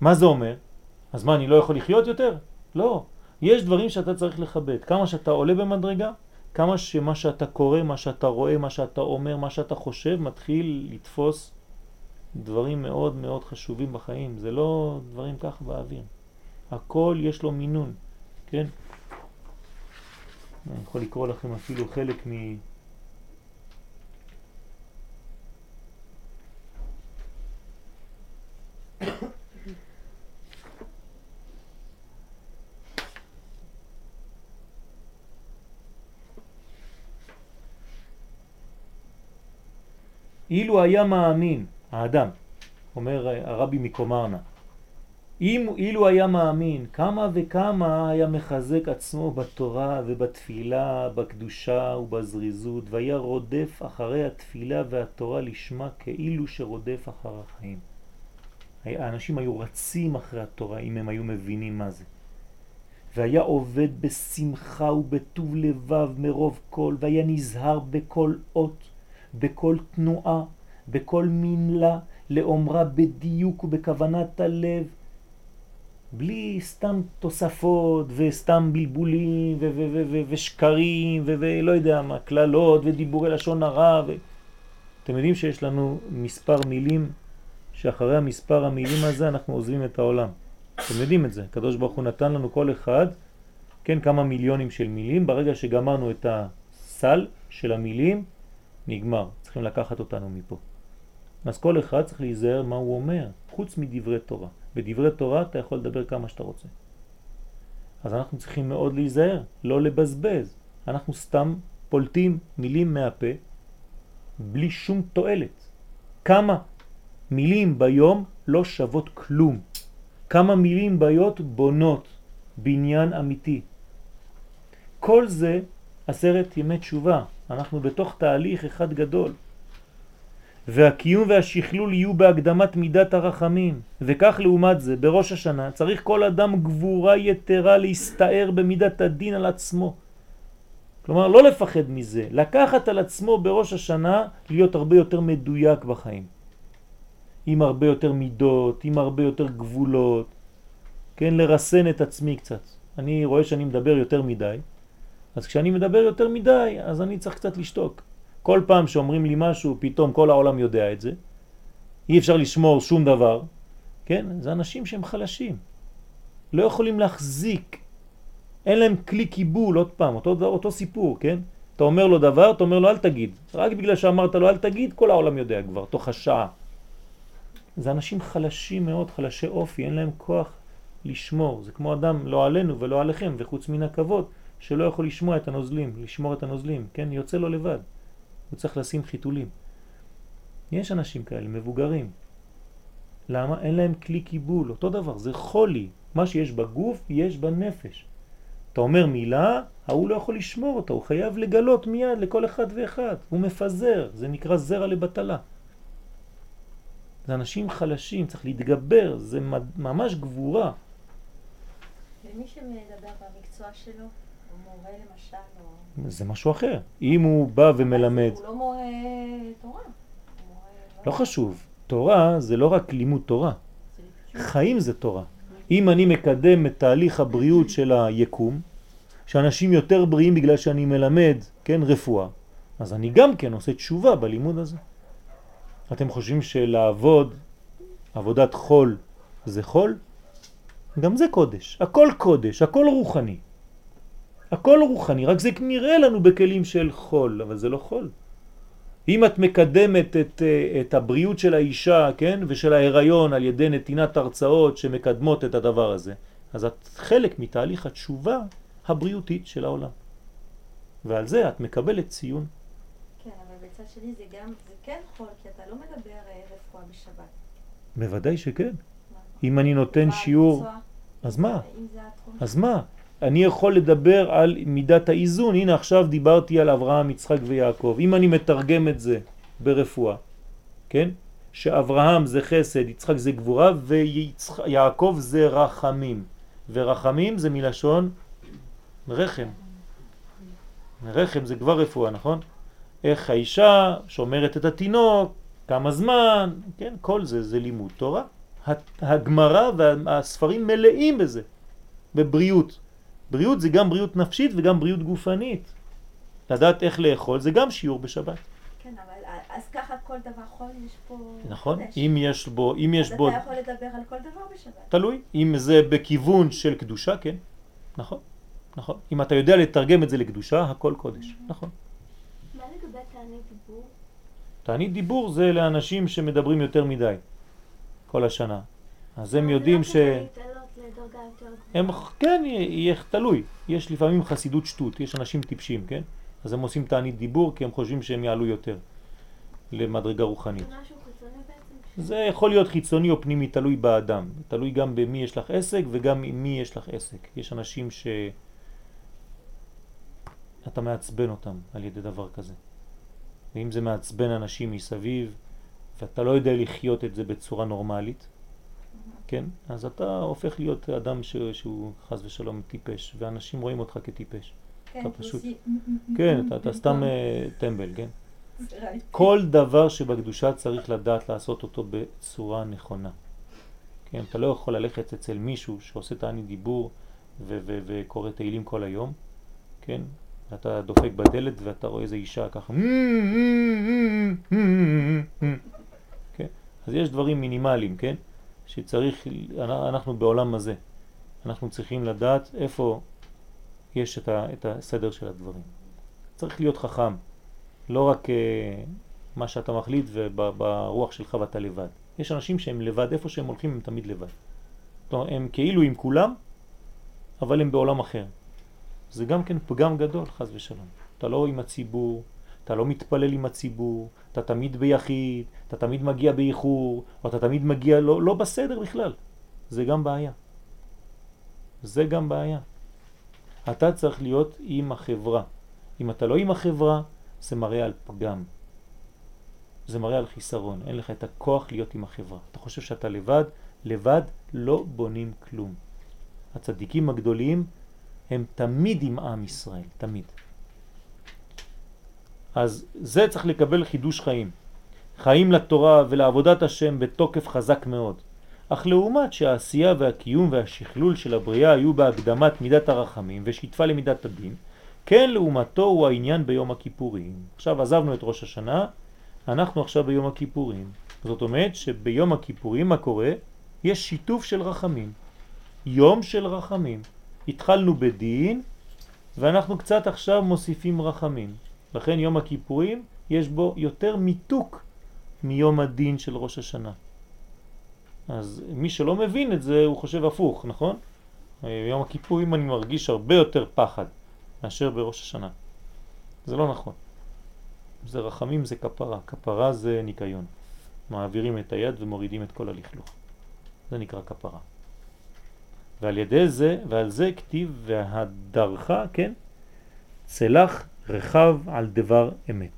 מה זה אומר? אז מה, אני לא יכול לחיות יותר? לא. יש דברים שאתה צריך לכבד. כמה שאתה עולה במדרגה, כמה שמה שאתה קורא, מה שאתה רואה, מה שאתה אומר, מה שאתה חושב, מתחיל לתפוס דברים מאוד מאוד חשובים בחיים. זה לא דברים כך באוויר. הכל יש לו מינון, כן? אני יכול לקרוא לכם אפילו חלק מ... אילו היה מאמין, האדם, אומר הרבי מקומרנה, אם, אילו היה מאמין, כמה וכמה היה מחזק עצמו בתורה ובתפילה, בקדושה ובזריזות, והיה רודף אחרי התפילה והתורה לשמה כאילו שרודף אחר החיים. האנשים היו רצים אחרי התורה אם הם היו מבינים מה זה. והיה עובד בשמחה ובטוב לבב מרוב כל, והיה נזהר בכל אות, בכל תנועה, בכל מילה, לאומרה בדיוק ובכוונת הלב, בלי סתם תוספות וסתם בלבולים ושקרים ולא יודע מה, כללות ודיבורי לשון הרע. ו... אתם יודעים שיש לנו מספר מילים שאחרי המספר המילים הזה אנחנו עוזבים את העולם. אתם יודעים את זה, הקדוש ברוך הוא נתן לנו כל אחד, כן, כמה מיליונים של מילים, ברגע שגמרנו את הסל של המילים, נגמר, צריכים לקחת אותנו מפה. אז כל אחד צריך להיזהר מה הוא אומר, חוץ מדברי תורה. בדברי תורה אתה יכול לדבר כמה שאתה רוצה. אז אנחנו צריכים מאוד להיזהר, לא לבזבז. אנחנו סתם פולטים מילים מהפה בלי שום תועלת. כמה מילים ביום לא שוות כלום. כמה מילים ביות בונות בניין אמיתי. כל זה עשרת ימי תשובה. אנחנו בתוך תהליך אחד גדול. והקיום והשכלול יהיו בהקדמת מידת הרחמים. וכך לעומת זה, בראש השנה צריך כל אדם גבורה יתרה להסתער במידת הדין על עצמו. כלומר, לא לפחד מזה, לקחת על עצמו בראש השנה להיות הרבה יותר מדויק בחיים. עם הרבה יותר מידות, עם הרבה יותר גבולות, כן, לרסן את עצמי קצת. אני רואה שאני מדבר יותר מדי, אז כשאני מדבר יותר מדי, אז אני צריך קצת לשתוק. כל פעם שאומרים לי משהו, פתאום כל העולם יודע את זה. אי אפשר לשמור שום דבר, כן? זה אנשים שהם חלשים. לא יכולים להחזיק. אין להם כלי קיבול, עוד פעם, אותו, אותו סיפור, כן? אתה אומר לו דבר, אתה אומר לו אל תגיד. רק בגלל שאמרת לו אל תגיד, כל העולם יודע כבר, תוך השעה. זה אנשים חלשים מאוד, חלשי אופי, אין להם כוח לשמור. זה כמו אדם, לא עלינו ולא עליכם, וחוץ מן הכבוד, שלא יכול לשמוע את הנוזלים, לשמור את הנוזלים, כן? יוצא לו לבד. הוא צריך לשים חיתולים. יש אנשים כאלה, מבוגרים. למה? אין להם כלי קיבול, אותו דבר, זה חולי. מה שיש בגוף, יש בנפש. אתה אומר מילה, ההוא לא יכול לשמור אותה, הוא חייב לגלות מיד לכל אחד ואחד. הוא מפזר, זה נקרא זרע לבטלה. זה אנשים חלשים, צריך להתגבר, זה ממש גבורה. ומי שמדבר במקצוע שלו, מורה למשל, או... זה משהו אחר. אם הוא בא ומלמד... הוא לא מורה תורה. לא חשוב. תורה זה לא רק לימוד תורה. חיים זה תורה. אם אני מקדם את תהליך הבריאות של היקום, שאנשים יותר בריאים בגלל שאני מלמד, כן, רפואה, אז אני גם כן עושה תשובה בלימוד הזה. אתם חושבים שלעבוד עבודת חול זה חול? גם זה קודש, הכל קודש, הכל רוחני. הכל רוחני, רק זה נראה לנו בכלים של חול, אבל זה לא חול. אם את מקדמת את, את הבריאות של האישה, כן, ושל ההיריון על ידי נתינת הרצאות שמקדמות את הדבר הזה, אז את חלק מתהליך התשובה הבריאותית של העולם. ועל זה את מקבלת ציון. כן, אבל בצד שני זה גם, זה כן חול, כי אתה לא מדבר אה, רפואה בשבת. בוודאי שכן. מה? אם אני נותן שיעור... אז מה? אז מה? אני יכול לדבר על מידת האיזון. הנה עכשיו דיברתי על אברהם, יצחק ויעקב. אם אני מתרגם את זה ברפואה, כן? שאברהם זה חסד, יצחק זה גבורה ויעקב זה רחמים. ורחמים זה מלשון רחם. רחם זה כבר רפואה, נכון? איך האישה שומרת את התינוק, כמה זמן, כן? כל זה זה לימוד תורה. הגמרא והספרים מלאים בזה, בבריאות. בריאות זה גם בריאות נפשית וגם בריאות גופנית. לדעת איך לאכול זה גם שיעור בשבת. כן, אבל אז ככה כל דבר חול יש פה... נכון, חודש. אם יש בו... אם יש אז בו... אתה יכול לדבר על כל דבר בשבת. תלוי, אם זה בכיוון של קדושה, כן, נכון, נכון. אם אתה יודע לתרגם את זה לקדושה, הכל קודש, נכון. מה לגבי תענית דיבור? תענית דיבור זה לאנשים שמדברים יותר מדי כל השנה. אז הם יודעים לא ש... הם, כן, יהיה תלוי. יש לפעמים חסידות שטות, יש אנשים טיפשים, כן? אז הם עושים תענית דיבור כי הם חושבים שהם יעלו יותר למדרגה רוחנית. זה יכול להיות חיצוני או פנימי, תלוי באדם. תלוי גם במי יש לך עסק וגם עם מי יש לך עסק. יש אנשים ש... אתה מעצבן אותם על ידי דבר כזה. ואם זה מעצבן אנשים מסביב, ואתה לא יודע לחיות את זה בצורה נורמלית, כן? אז אתה הופך להיות אדם ש... שהוא חס ושלום טיפש, ואנשים רואים אותך כטיפש. כן, אתה פשוט... כן, אתה, אתה סתם uh, טמבל, כן? כל דבר שבקדושה צריך לדעת לעשות אותו בצורה נכונה. כן, אתה לא יכול ללכת אצל מישהו שעושה תענית דיבור וקורא תהילים כל היום, כן? אתה דופק בדלת ואתה רואה איזה אישה ככה, כן? אז יש דברים מינימליים, כן? שצריך, אנחנו בעולם הזה, אנחנו צריכים לדעת איפה יש את, ה, את הסדר של הדברים. צריך להיות חכם, לא רק uh, מה שאתה מחליט וברוח שלך ואתה לבד. יש אנשים שהם לבד, איפה שהם הולכים הם תמיד לבד. אומרת, הם כאילו עם כולם, אבל הם בעולם אחר. זה גם כן פגם גדול, חז ושלום. אתה לא עם הציבור, אתה לא מתפלל עם הציבור, אתה תמיד ביחיד, אתה תמיד מגיע באיחור, או אתה תמיד מגיע לא, לא בסדר בכלל. זה גם בעיה. זה גם בעיה. אתה צריך להיות עם החברה. אם אתה לא עם החברה, זה מראה על פגם. זה מראה על חיסרון. אין לך את הכוח להיות עם החברה. אתה חושב שאתה לבד, לבד לא בונים כלום. הצדיקים הגדולים הם תמיד עם עם ישראל, תמיד. אז זה צריך לקבל חידוש חיים. חיים לתורה ולעבודת השם בתוקף חזק מאוד. אך לעומת שהעשייה והקיום והשכלול של הבריאה היו בהקדמת מידת הרחמים ושיתפה למידת הדין, כן לעומתו הוא העניין ביום הכיפורים. עכשיו עזבנו את ראש השנה, אנחנו עכשיו ביום הכיפורים. זאת אומרת שביום הכיפורים מה קורה? יש שיתוף של רחמים. יום של רחמים. התחלנו בדין ואנחנו קצת עכשיו מוסיפים רחמים. לכן יום הכיפורים יש בו יותר מיתוק מיום הדין של ראש השנה. אז מי שלא מבין את זה הוא חושב הפוך, נכון? יום הכיפורים אני מרגיש הרבה יותר פחד מאשר בראש השנה. זה לא נכון. זה רחמים זה כפרה, כפרה זה ניקיון. מעבירים את היד ומורידים את כל הלכלוך. זה נקרא כפרה. ועל ידי זה, ועל זה כתיב והדרך, כן, צלח רחב על דבר אמת.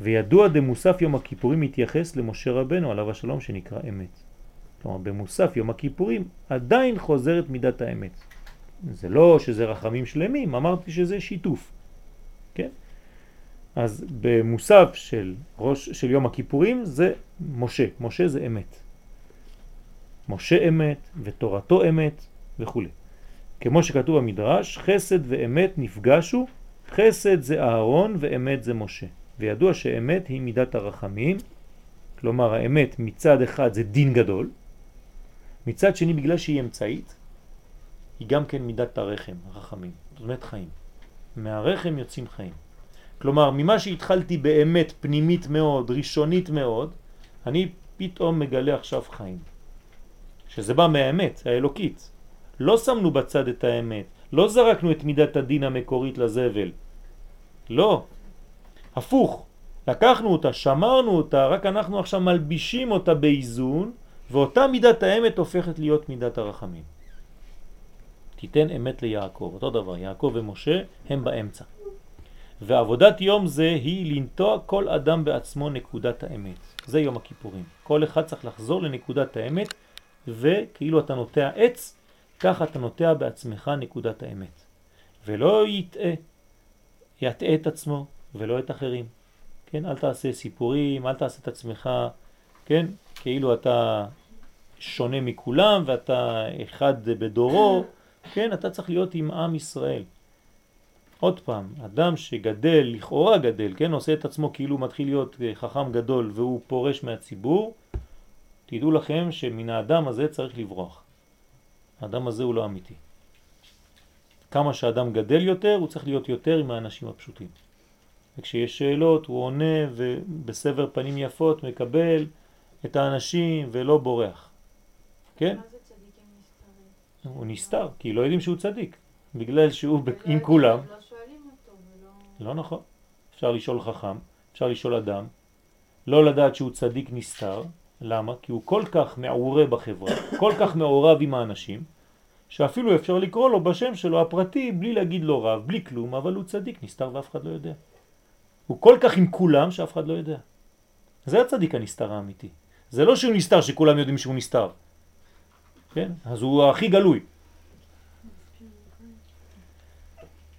וידוע דמוסף יום הכיפורים מתייחס למשה רבנו עליו השלום שנקרא אמת. כלומר במוסף יום הכיפורים עדיין חוזרת מידת האמת. זה לא שזה רחמים שלמים, אמרתי שזה שיתוף. כן? אז במוסף של, ראש, של יום הכיפורים זה משה, משה זה אמת. משה אמת ותורתו אמת וכו'. כמו שכתוב במדרש, חסד ואמת נפגשו, חסד זה אהרון ואמת זה משה. וידוע שאמת היא מידת הרחמים, כלומר האמת מצד אחד זה דין גדול, מצד שני בגלל שהיא אמצעית, היא גם כן מידת הרחם, הרחמים, זאת אומרת חיים. מהרחם יוצאים חיים. כלומר, ממה שהתחלתי באמת פנימית מאוד, ראשונית מאוד, אני פתאום מגלה עכשיו חיים. שזה בא מהאמת, האלוקית. לא שמנו בצד את האמת, לא זרקנו את מידת הדין המקורית לזבל. לא. הפוך, לקחנו אותה, שמרנו אותה, רק אנחנו עכשיו מלבישים אותה באיזון, ואותה מידת האמת הופכת להיות מידת הרחמים. תיתן אמת ליעקב, אותו דבר, יעקב ומשה הם באמצע. ועבודת יום זה היא לנטוע כל אדם בעצמו נקודת האמת. זה יום הכיפורים. כל אחד צריך לחזור לנקודת האמת, וכאילו אתה נוטע עץ, כך אתה נוטע בעצמך נקודת האמת. ולא יטעה, יטעה את עצמו ולא את אחרים. כן, אל תעשה סיפורים, אל תעשה את עצמך, כן, כאילו אתה שונה מכולם ואתה אחד בדורו, כן, אתה צריך להיות עם עם ישראל. עוד פעם, אדם שגדל, לכאורה גדל, כן, עושה את עצמו כאילו מתחיל להיות חכם גדול והוא פורש מהציבור, תדעו לכם שמן האדם הזה צריך לברוח. האדם הזה הוא לא אמיתי. כמה שאדם גדל יותר, הוא צריך להיות יותר עם האנשים הפשוטים. וכשיש שאלות הוא עונה ובסבר פנים יפות מקבל את האנשים ולא בורח. כן? מה זה צדיקים נסתרים? הוא נסתר, כי לא יודעים שהוא צדיק. בגלל שהוא עם כולם. לא שואלים אותו ולא... לא נכון. אפשר לשאול חכם, אפשר לשאול אדם, לא לדעת שהוא צדיק נסתר. למה? כי הוא כל כך מעורה בחברה, כל כך מעורב עם האנשים, שאפילו אפשר לקרוא לו בשם שלו הפרטי בלי להגיד לו רב, בלי כלום, אבל הוא צדיק נסתר ואף אחד לא יודע. הוא כל כך עם כולם שאף אחד לא יודע. זה הצדיק הנסתר האמיתי. זה לא שהוא נסתר שכולם יודעים שהוא נסתר. כן? אז הוא הכי גלוי.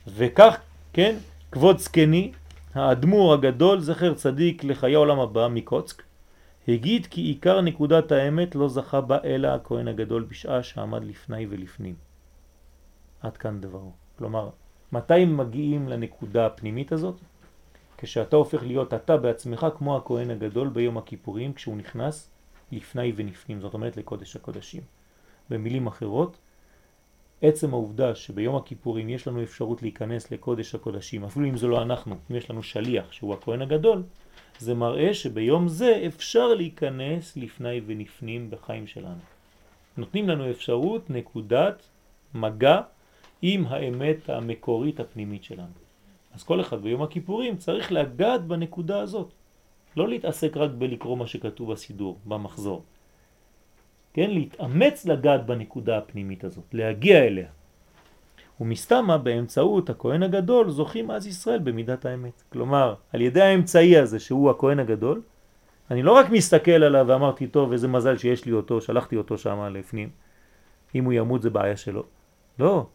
וכך, כן, כבוד זקני, האדמו"ר הגדול, זכר צדיק לחיי העולם הבא מקוצק, הגיד כי עיקר נקודת האמת לא זכה בה אלא הכהן הגדול בשעה שעמד לפני ולפנים. עד כאן דברו. כלומר, מתי מגיעים לנקודה הפנימית הזאת? כשאתה הופך להיות אתה בעצמך כמו הכהן הגדול ביום הכיפורים כשהוא נכנס לפני ונפנים, זאת אומרת לקודש הקודשים. במילים אחרות, עצם העובדה שביום הכיפורים יש לנו אפשרות להיכנס לקודש הקודשים, אפילו אם זה לא אנחנו, אם יש לנו שליח שהוא הכהן הגדול, זה מראה שביום זה אפשר להיכנס לפני ונפנים בחיים שלנו. נותנים לנו אפשרות, נקודת, מגע עם האמת המקורית הפנימית שלנו. אז כל אחד ביום הכיפורים צריך לגעת בנקודה הזאת. לא להתעסק רק בלקרוא מה שכתוב בסידור, במחזור. כן, להתאמץ לגעת בנקודה הפנימית הזאת, להגיע אליה. ומסתמה באמצעות הכהן הגדול זוכים אז ישראל במידת האמת. כלומר, על ידי האמצעי הזה שהוא הכהן הגדול, אני לא רק מסתכל עליו ואמרתי טוב איזה מזל שיש לי אותו, שלחתי אותו שם לפנים, אם הוא ימות זה בעיה שלו. לא,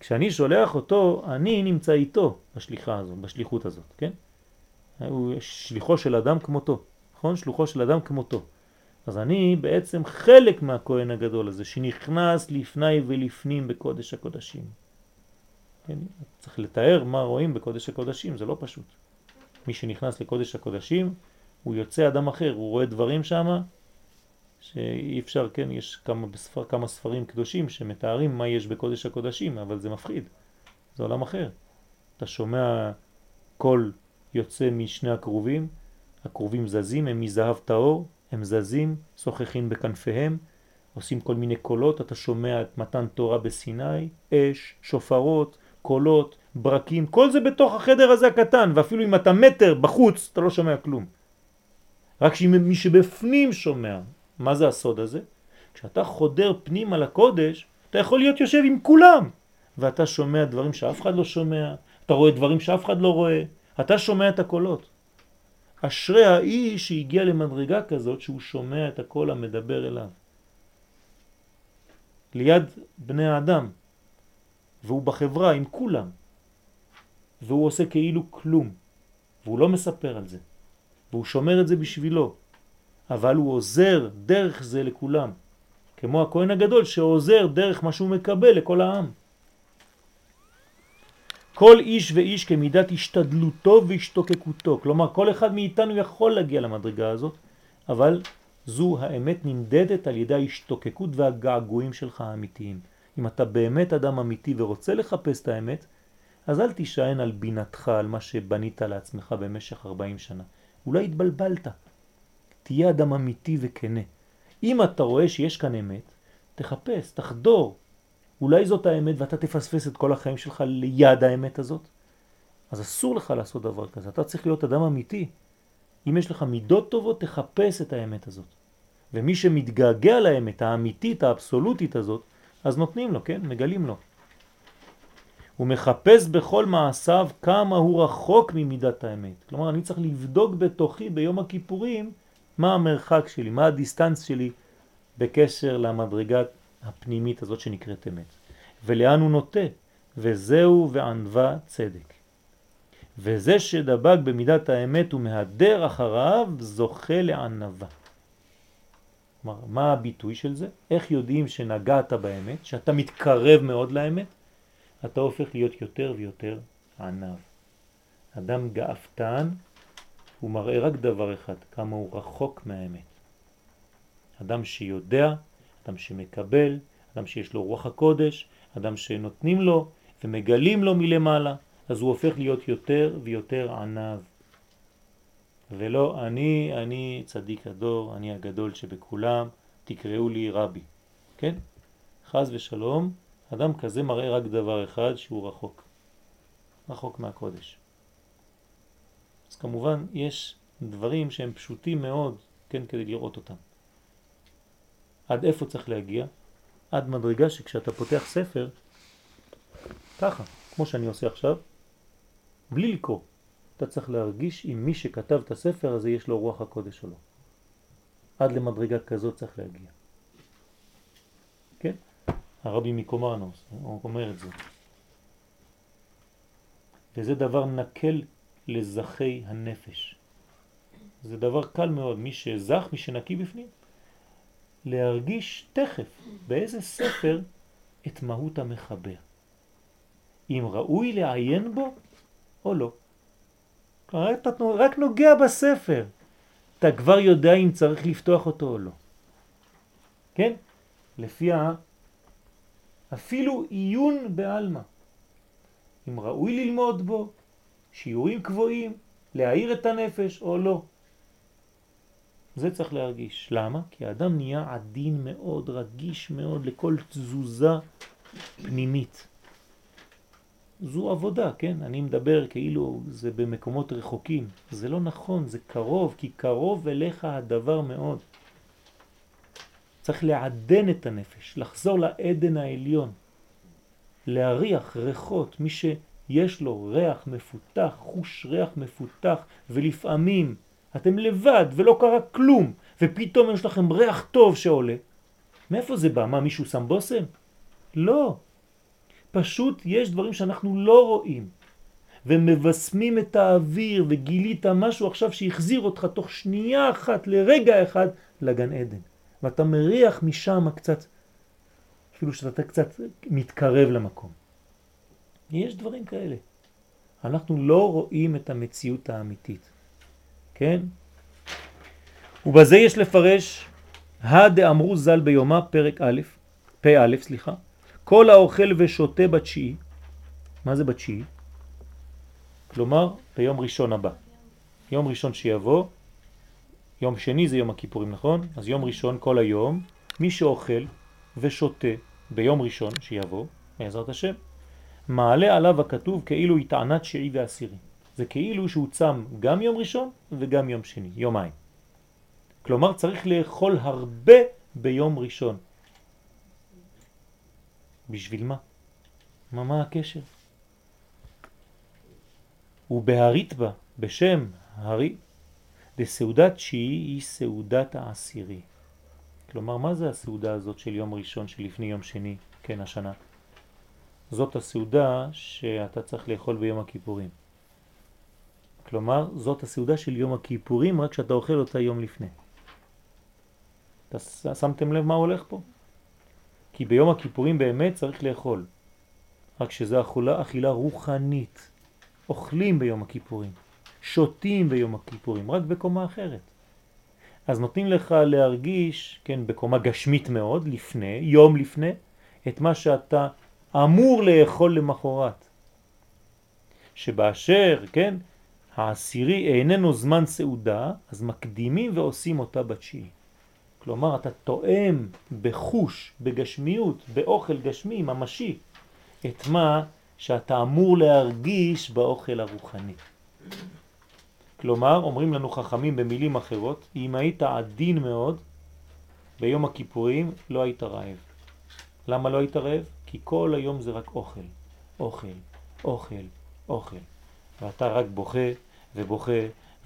כשאני שולח אותו, אני נמצא איתו בשליחה הזאת, בשליחות הזאת, כן? הוא שליחו של אדם כמותו, נכון? שלוחו של אדם כמותו. אז אני בעצם חלק מהכהן הגדול הזה, שנכנס לפני ולפנים בקודש הקודשים. כן? צריך לתאר מה רואים בקודש הקודשים, זה לא פשוט. מי שנכנס לקודש הקודשים, הוא יוצא אדם אחר, הוא רואה דברים שם שאי אפשר, כן, יש כמה, בספר, כמה ספרים קדושים שמתארים מה יש בקודש הקודשים, אבל זה מפחיד, זה עולם אחר. אתה שומע קול יוצא משני הקרובים, הקרובים זזים, הם מזהב טהור, הם זזים, שוחחים בכנפיהם, עושים כל מיני קולות, אתה שומע את מתן תורה בסיני, אש, שופרות, קולות, ברקים, כל זה בתוך החדר הזה הקטן, ואפילו אם אתה מטר בחוץ, אתה לא שומע כלום. רק מי שבפנים שומע. מה זה הסוד הזה? כשאתה חודר פנימה לקודש, אתה יכול להיות יושב עם כולם, ואתה שומע דברים שאף אחד לא שומע, אתה רואה דברים שאף אחד לא רואה, אתה שומע את הקולות. אשרי האיש שהגיע למדרגה כזאת שהוא שומע את הקול המדבר אליו. ליד בני האדם, והוא בחברה עם כולם, והוא עושה כאילו כלום, והוא לא מספר על זה, והוא שומר את זה בשבילו, אבל הוא עוזר דרך זה לכולם, כמו הכהן הגדול שעוזר דרך מה שהוא מקבל לכל העם. כל איש ואיש כמידת השתדלותו והשתוקקותו, כלומר כל אחד מאיתנו יכול להגיע למדרגה הזאת, אבל זו האמת נמדדת על ידי ההשתוקקות והגעגועים שלך האמיתיים. אם אתה באמת אדם אמיתי ורוצה לחפש את האמת, אז אל תישען על בינתך, על מה שבנית לעצמך במשך 40 שנה. אולי התבלבלת. תהיה אדם אמיתי וכנה. אם אתה רואה שיש כאן אמת, תחפש, תחדור. אולי זאת האמת ואתה תפספס את כל החיים שלך ליד האמת הזאת. אז אסור לך לעשות דבר כזה, אתה צריך להיות אדם אמיתי. אם יש לך מידות טובות, תחפש את האמת הזאת. ומי שמתגעגע לאמת האמיתית, האבסולוטית הזאת, אז נותנים לו, כן? מגלים לו. הוא מחפש בכל מעשיו כמה הוא רחוק ממידת האמת. כלומר, אני צריך לבדוק בתוכי ביום הכיפורים מה המרחק שלי, מה הדיסטנס שלי בקשר למדרגת הפנימית הזאת שנקראת אמת. ולאן הוא נוטה? וזהו וענבה צדק. וזה שדבק במידת האמת ומהדר אחריו זוכה לענבה. כלומר, מה הביטוי של זה? איך יודעים שנגעת באמת, שאתה מתקרב מאוד לאמת? אתה הופך להיות יותר ויותר ענב. אדם גאפתן הוא מראה רק דבר אחד, כמה הוא רחוק מהאמת. אדם שיודע, אדם שמקבל, אדם שיש לו רוח הקודש, אדם שנותנים לו ומגלים לו מלמעלה, אז הוא הופך להיות יותר ויותר ענב. ולא אני, אני צדיק הדור, אני הגדול שבכולם, תקראו לי רבי. כן? חז ושלום, אדם כזה מראה רק דבר אחד שהוא רחוק. רחוק מהקודש. אז כמובן יש דברים שהם פשוטים מאוד, כן, כדי לראות אותם. עד איפה צריך להגיע? עד מדרגה שכשאתה פותח ספר, ככה, כמו שאני עושה עכשיו, בלי לקרוא, אתה צריך להרגיש אם מי שכתב את הספר הזה יש לו רוח הקודש או לא. עד למדרגה כזאת צריך להגיע. כן? הרבי מקומרנוס, אומר את זה. וזה דבר נקל לזכי הנפש. זה דבר קל מאוד, מי שזך, מי שנקי בפנים, להרגיש תכף באיזה ספר את מהות המחבר. אם ראוי לעיין בו או לא. אתה רק נוגע בספר, אתה כבר יודע אם צריך לפתוח אותו או לא. כן? לפי ה... אפילו עיון בעלמא. אם ראוי ללמוד בו, שיעורים קבועים, להעיר את הנפש או לא. זה צריך להרגיש. למה? כי האדם נהיה עדין מאוד, רגיש מאוד לכל תזוזה פנימית. זו עבודה, כן? אני מדבר כאילו זה במקומות רחוקים. זה לא נכון, זה קרוב, כי קרוב אליך הדבר מאוד. צריך לעדן את הנפש, לחזור לעדן העליון, להריח ריחות, מי שיש לו ריח מפותח, חוש ריח מפותח, ולפעמים אתם לבד ולא קרה כלום, ופתאום יש לכם ריח טוב שעולה. מאיפה זה בא? מה, מישהו שם בושם? לא. פשוט יש דברים שאנחנו לא רואים, ומבסמים את האוויר, וגילית משהו עכשיו שהחזיר אותך תוך שנייה אחת, לרגע אחד, לגן עדן. ואתה מריח משם קצת, אפילו שאתה קצת מתקרב למקום. יש דברים כאלה. אנחנו לא רואים את המציאות האמיתית. כן? ובזה יש לפרש הדאמרו ז"ל ביומה פרק א', פ' סליחה, כל האוכל ושותה בתשיעי, מה זה בתשיעי? כלומר ביום ראשון הבא. יום ראשון שיבוא, יום שני זה יום הכיפורים, נכון? אז יום ראשון כל היום, מי שאוכל ושותה ביום ראשון שיבוא, בעזרת השם, מעלה עליו הכתוב כאילו היא טענת שיעי ועשירי. זה כאילו שהוא צם גם יום ראשון וגם יום שני, יומיים. כלומר צריך לאכול הרבה ביום ראשון. בשביל מה? מה, מה הקשר? ובהרית בה, בשם הרי, דסעודת שיעי היא סעודת העשירי. כלומר, מה זה הסעודה הזאת של יום ראשון שלפני יום שני, כן, השנה? זאת הסעודה שאתה צריך לאכול ביום הכיפורים. כלומר, זאת הסעודה של יום הכיפורים, רק שאתה אוכל אותה יום לפני. אתה שמתם לב מה הולך פה? כי ביום הכיפורים באמת צריך לאכול. רק שזה אכולה, אכילה רוחנית. אוכלים ביום הכיפורים, שותים ביום הכיפורים, רק בקומה אחרת. אז נותנים לך להרגיש, כן, בקומה גשמית מאוד, לפני, יום לפני, את מה שאתה אמור לאכול למחרת. שבאשר, כן, העשירי איננו זמן סעודה, אז מקדימים ועושים אותה בתשיעי. כלומר, אתה תואם בחוש, בגשמיות, באוכל גשמי, ממשי, את מה שאתה אמור להרגיש באוכל הרוחני. כלומר, אומרים לנו חכמים במילים אחרות, אם היית עדין מאוד, ביום הכיפורים לא היית רעב. למה לא היית רעב? כי כל היום זה רק אוכל, אוכל, אוכל, אוכל. ואתה רק בוכה ובוכה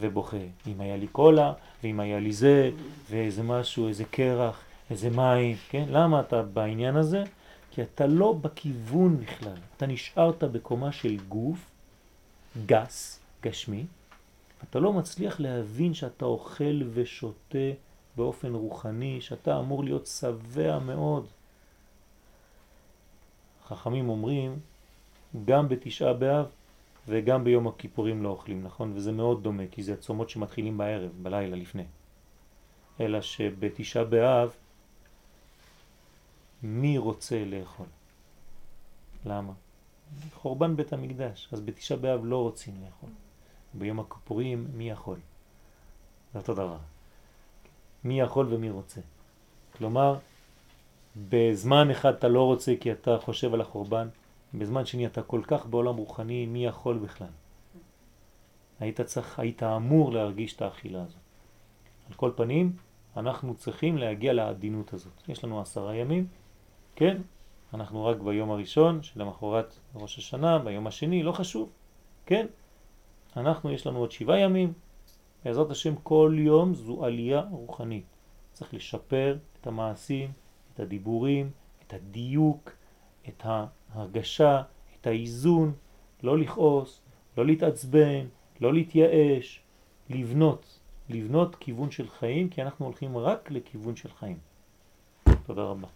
ובוכה. אם היה לי קולה, ואם היה לי זה, ואיזה משהו, איזה קרח, איזה מים, כן? למה אתה בעניין הזה? כי אתה לא בכיוון בכלל. אתה נשארת בקומה של גוף, גס, גשמי, אתה לא מצליח להבין שאתה אוכל ושותה באופן רוחני, שאתה אמור להיות שבע מאוד. חכמים אומרים, גם בתשעה באב וגם ביום הכיפורים לא אוכלים, נכון? וזה מאוד דומה, כי זה הצומות שמתחילים בערב, בלילה לפני. אלא שבתשעה באב, מי רוצה לאכול? למה? חורבן בית המקדש, אז בתשעה באב לא רוצים לאכול. ביום הכיפורים מי יכול? זה אותו דבר. מי יכול ומי רוצה. כלומר, בזמן אחד אתה לא רוצה כי אתה חושב על החורבן, בזמן שני אתה כל כך בעולם רוחני, מי יכול בכלל? היית צריך, היית אמור להרגיש את האכילה הזאת. על כל פנים, אנחנו צריכים להגיע לעדינות הזאת. יש לנו עשרה ימים, כן? אנחנו רק ביום הראשון של המחרת ראש השנה, ביום השני, לא חשוב, כן? אנחנו, יש לנו עוד שבעה ימים, בעזרת השם כל יום זו עלייה רוחנית. צריך לשפר את המעשים, את הדיבורים, את הדיוק, את ההרגשה, את האיזון, לא לכעוס, לא להתעצבן, לא להתייאש, לבנות, לבנות כיוון של חיים, כי אנחנו הולכים רק לכיוון של חיים. תודה רבה.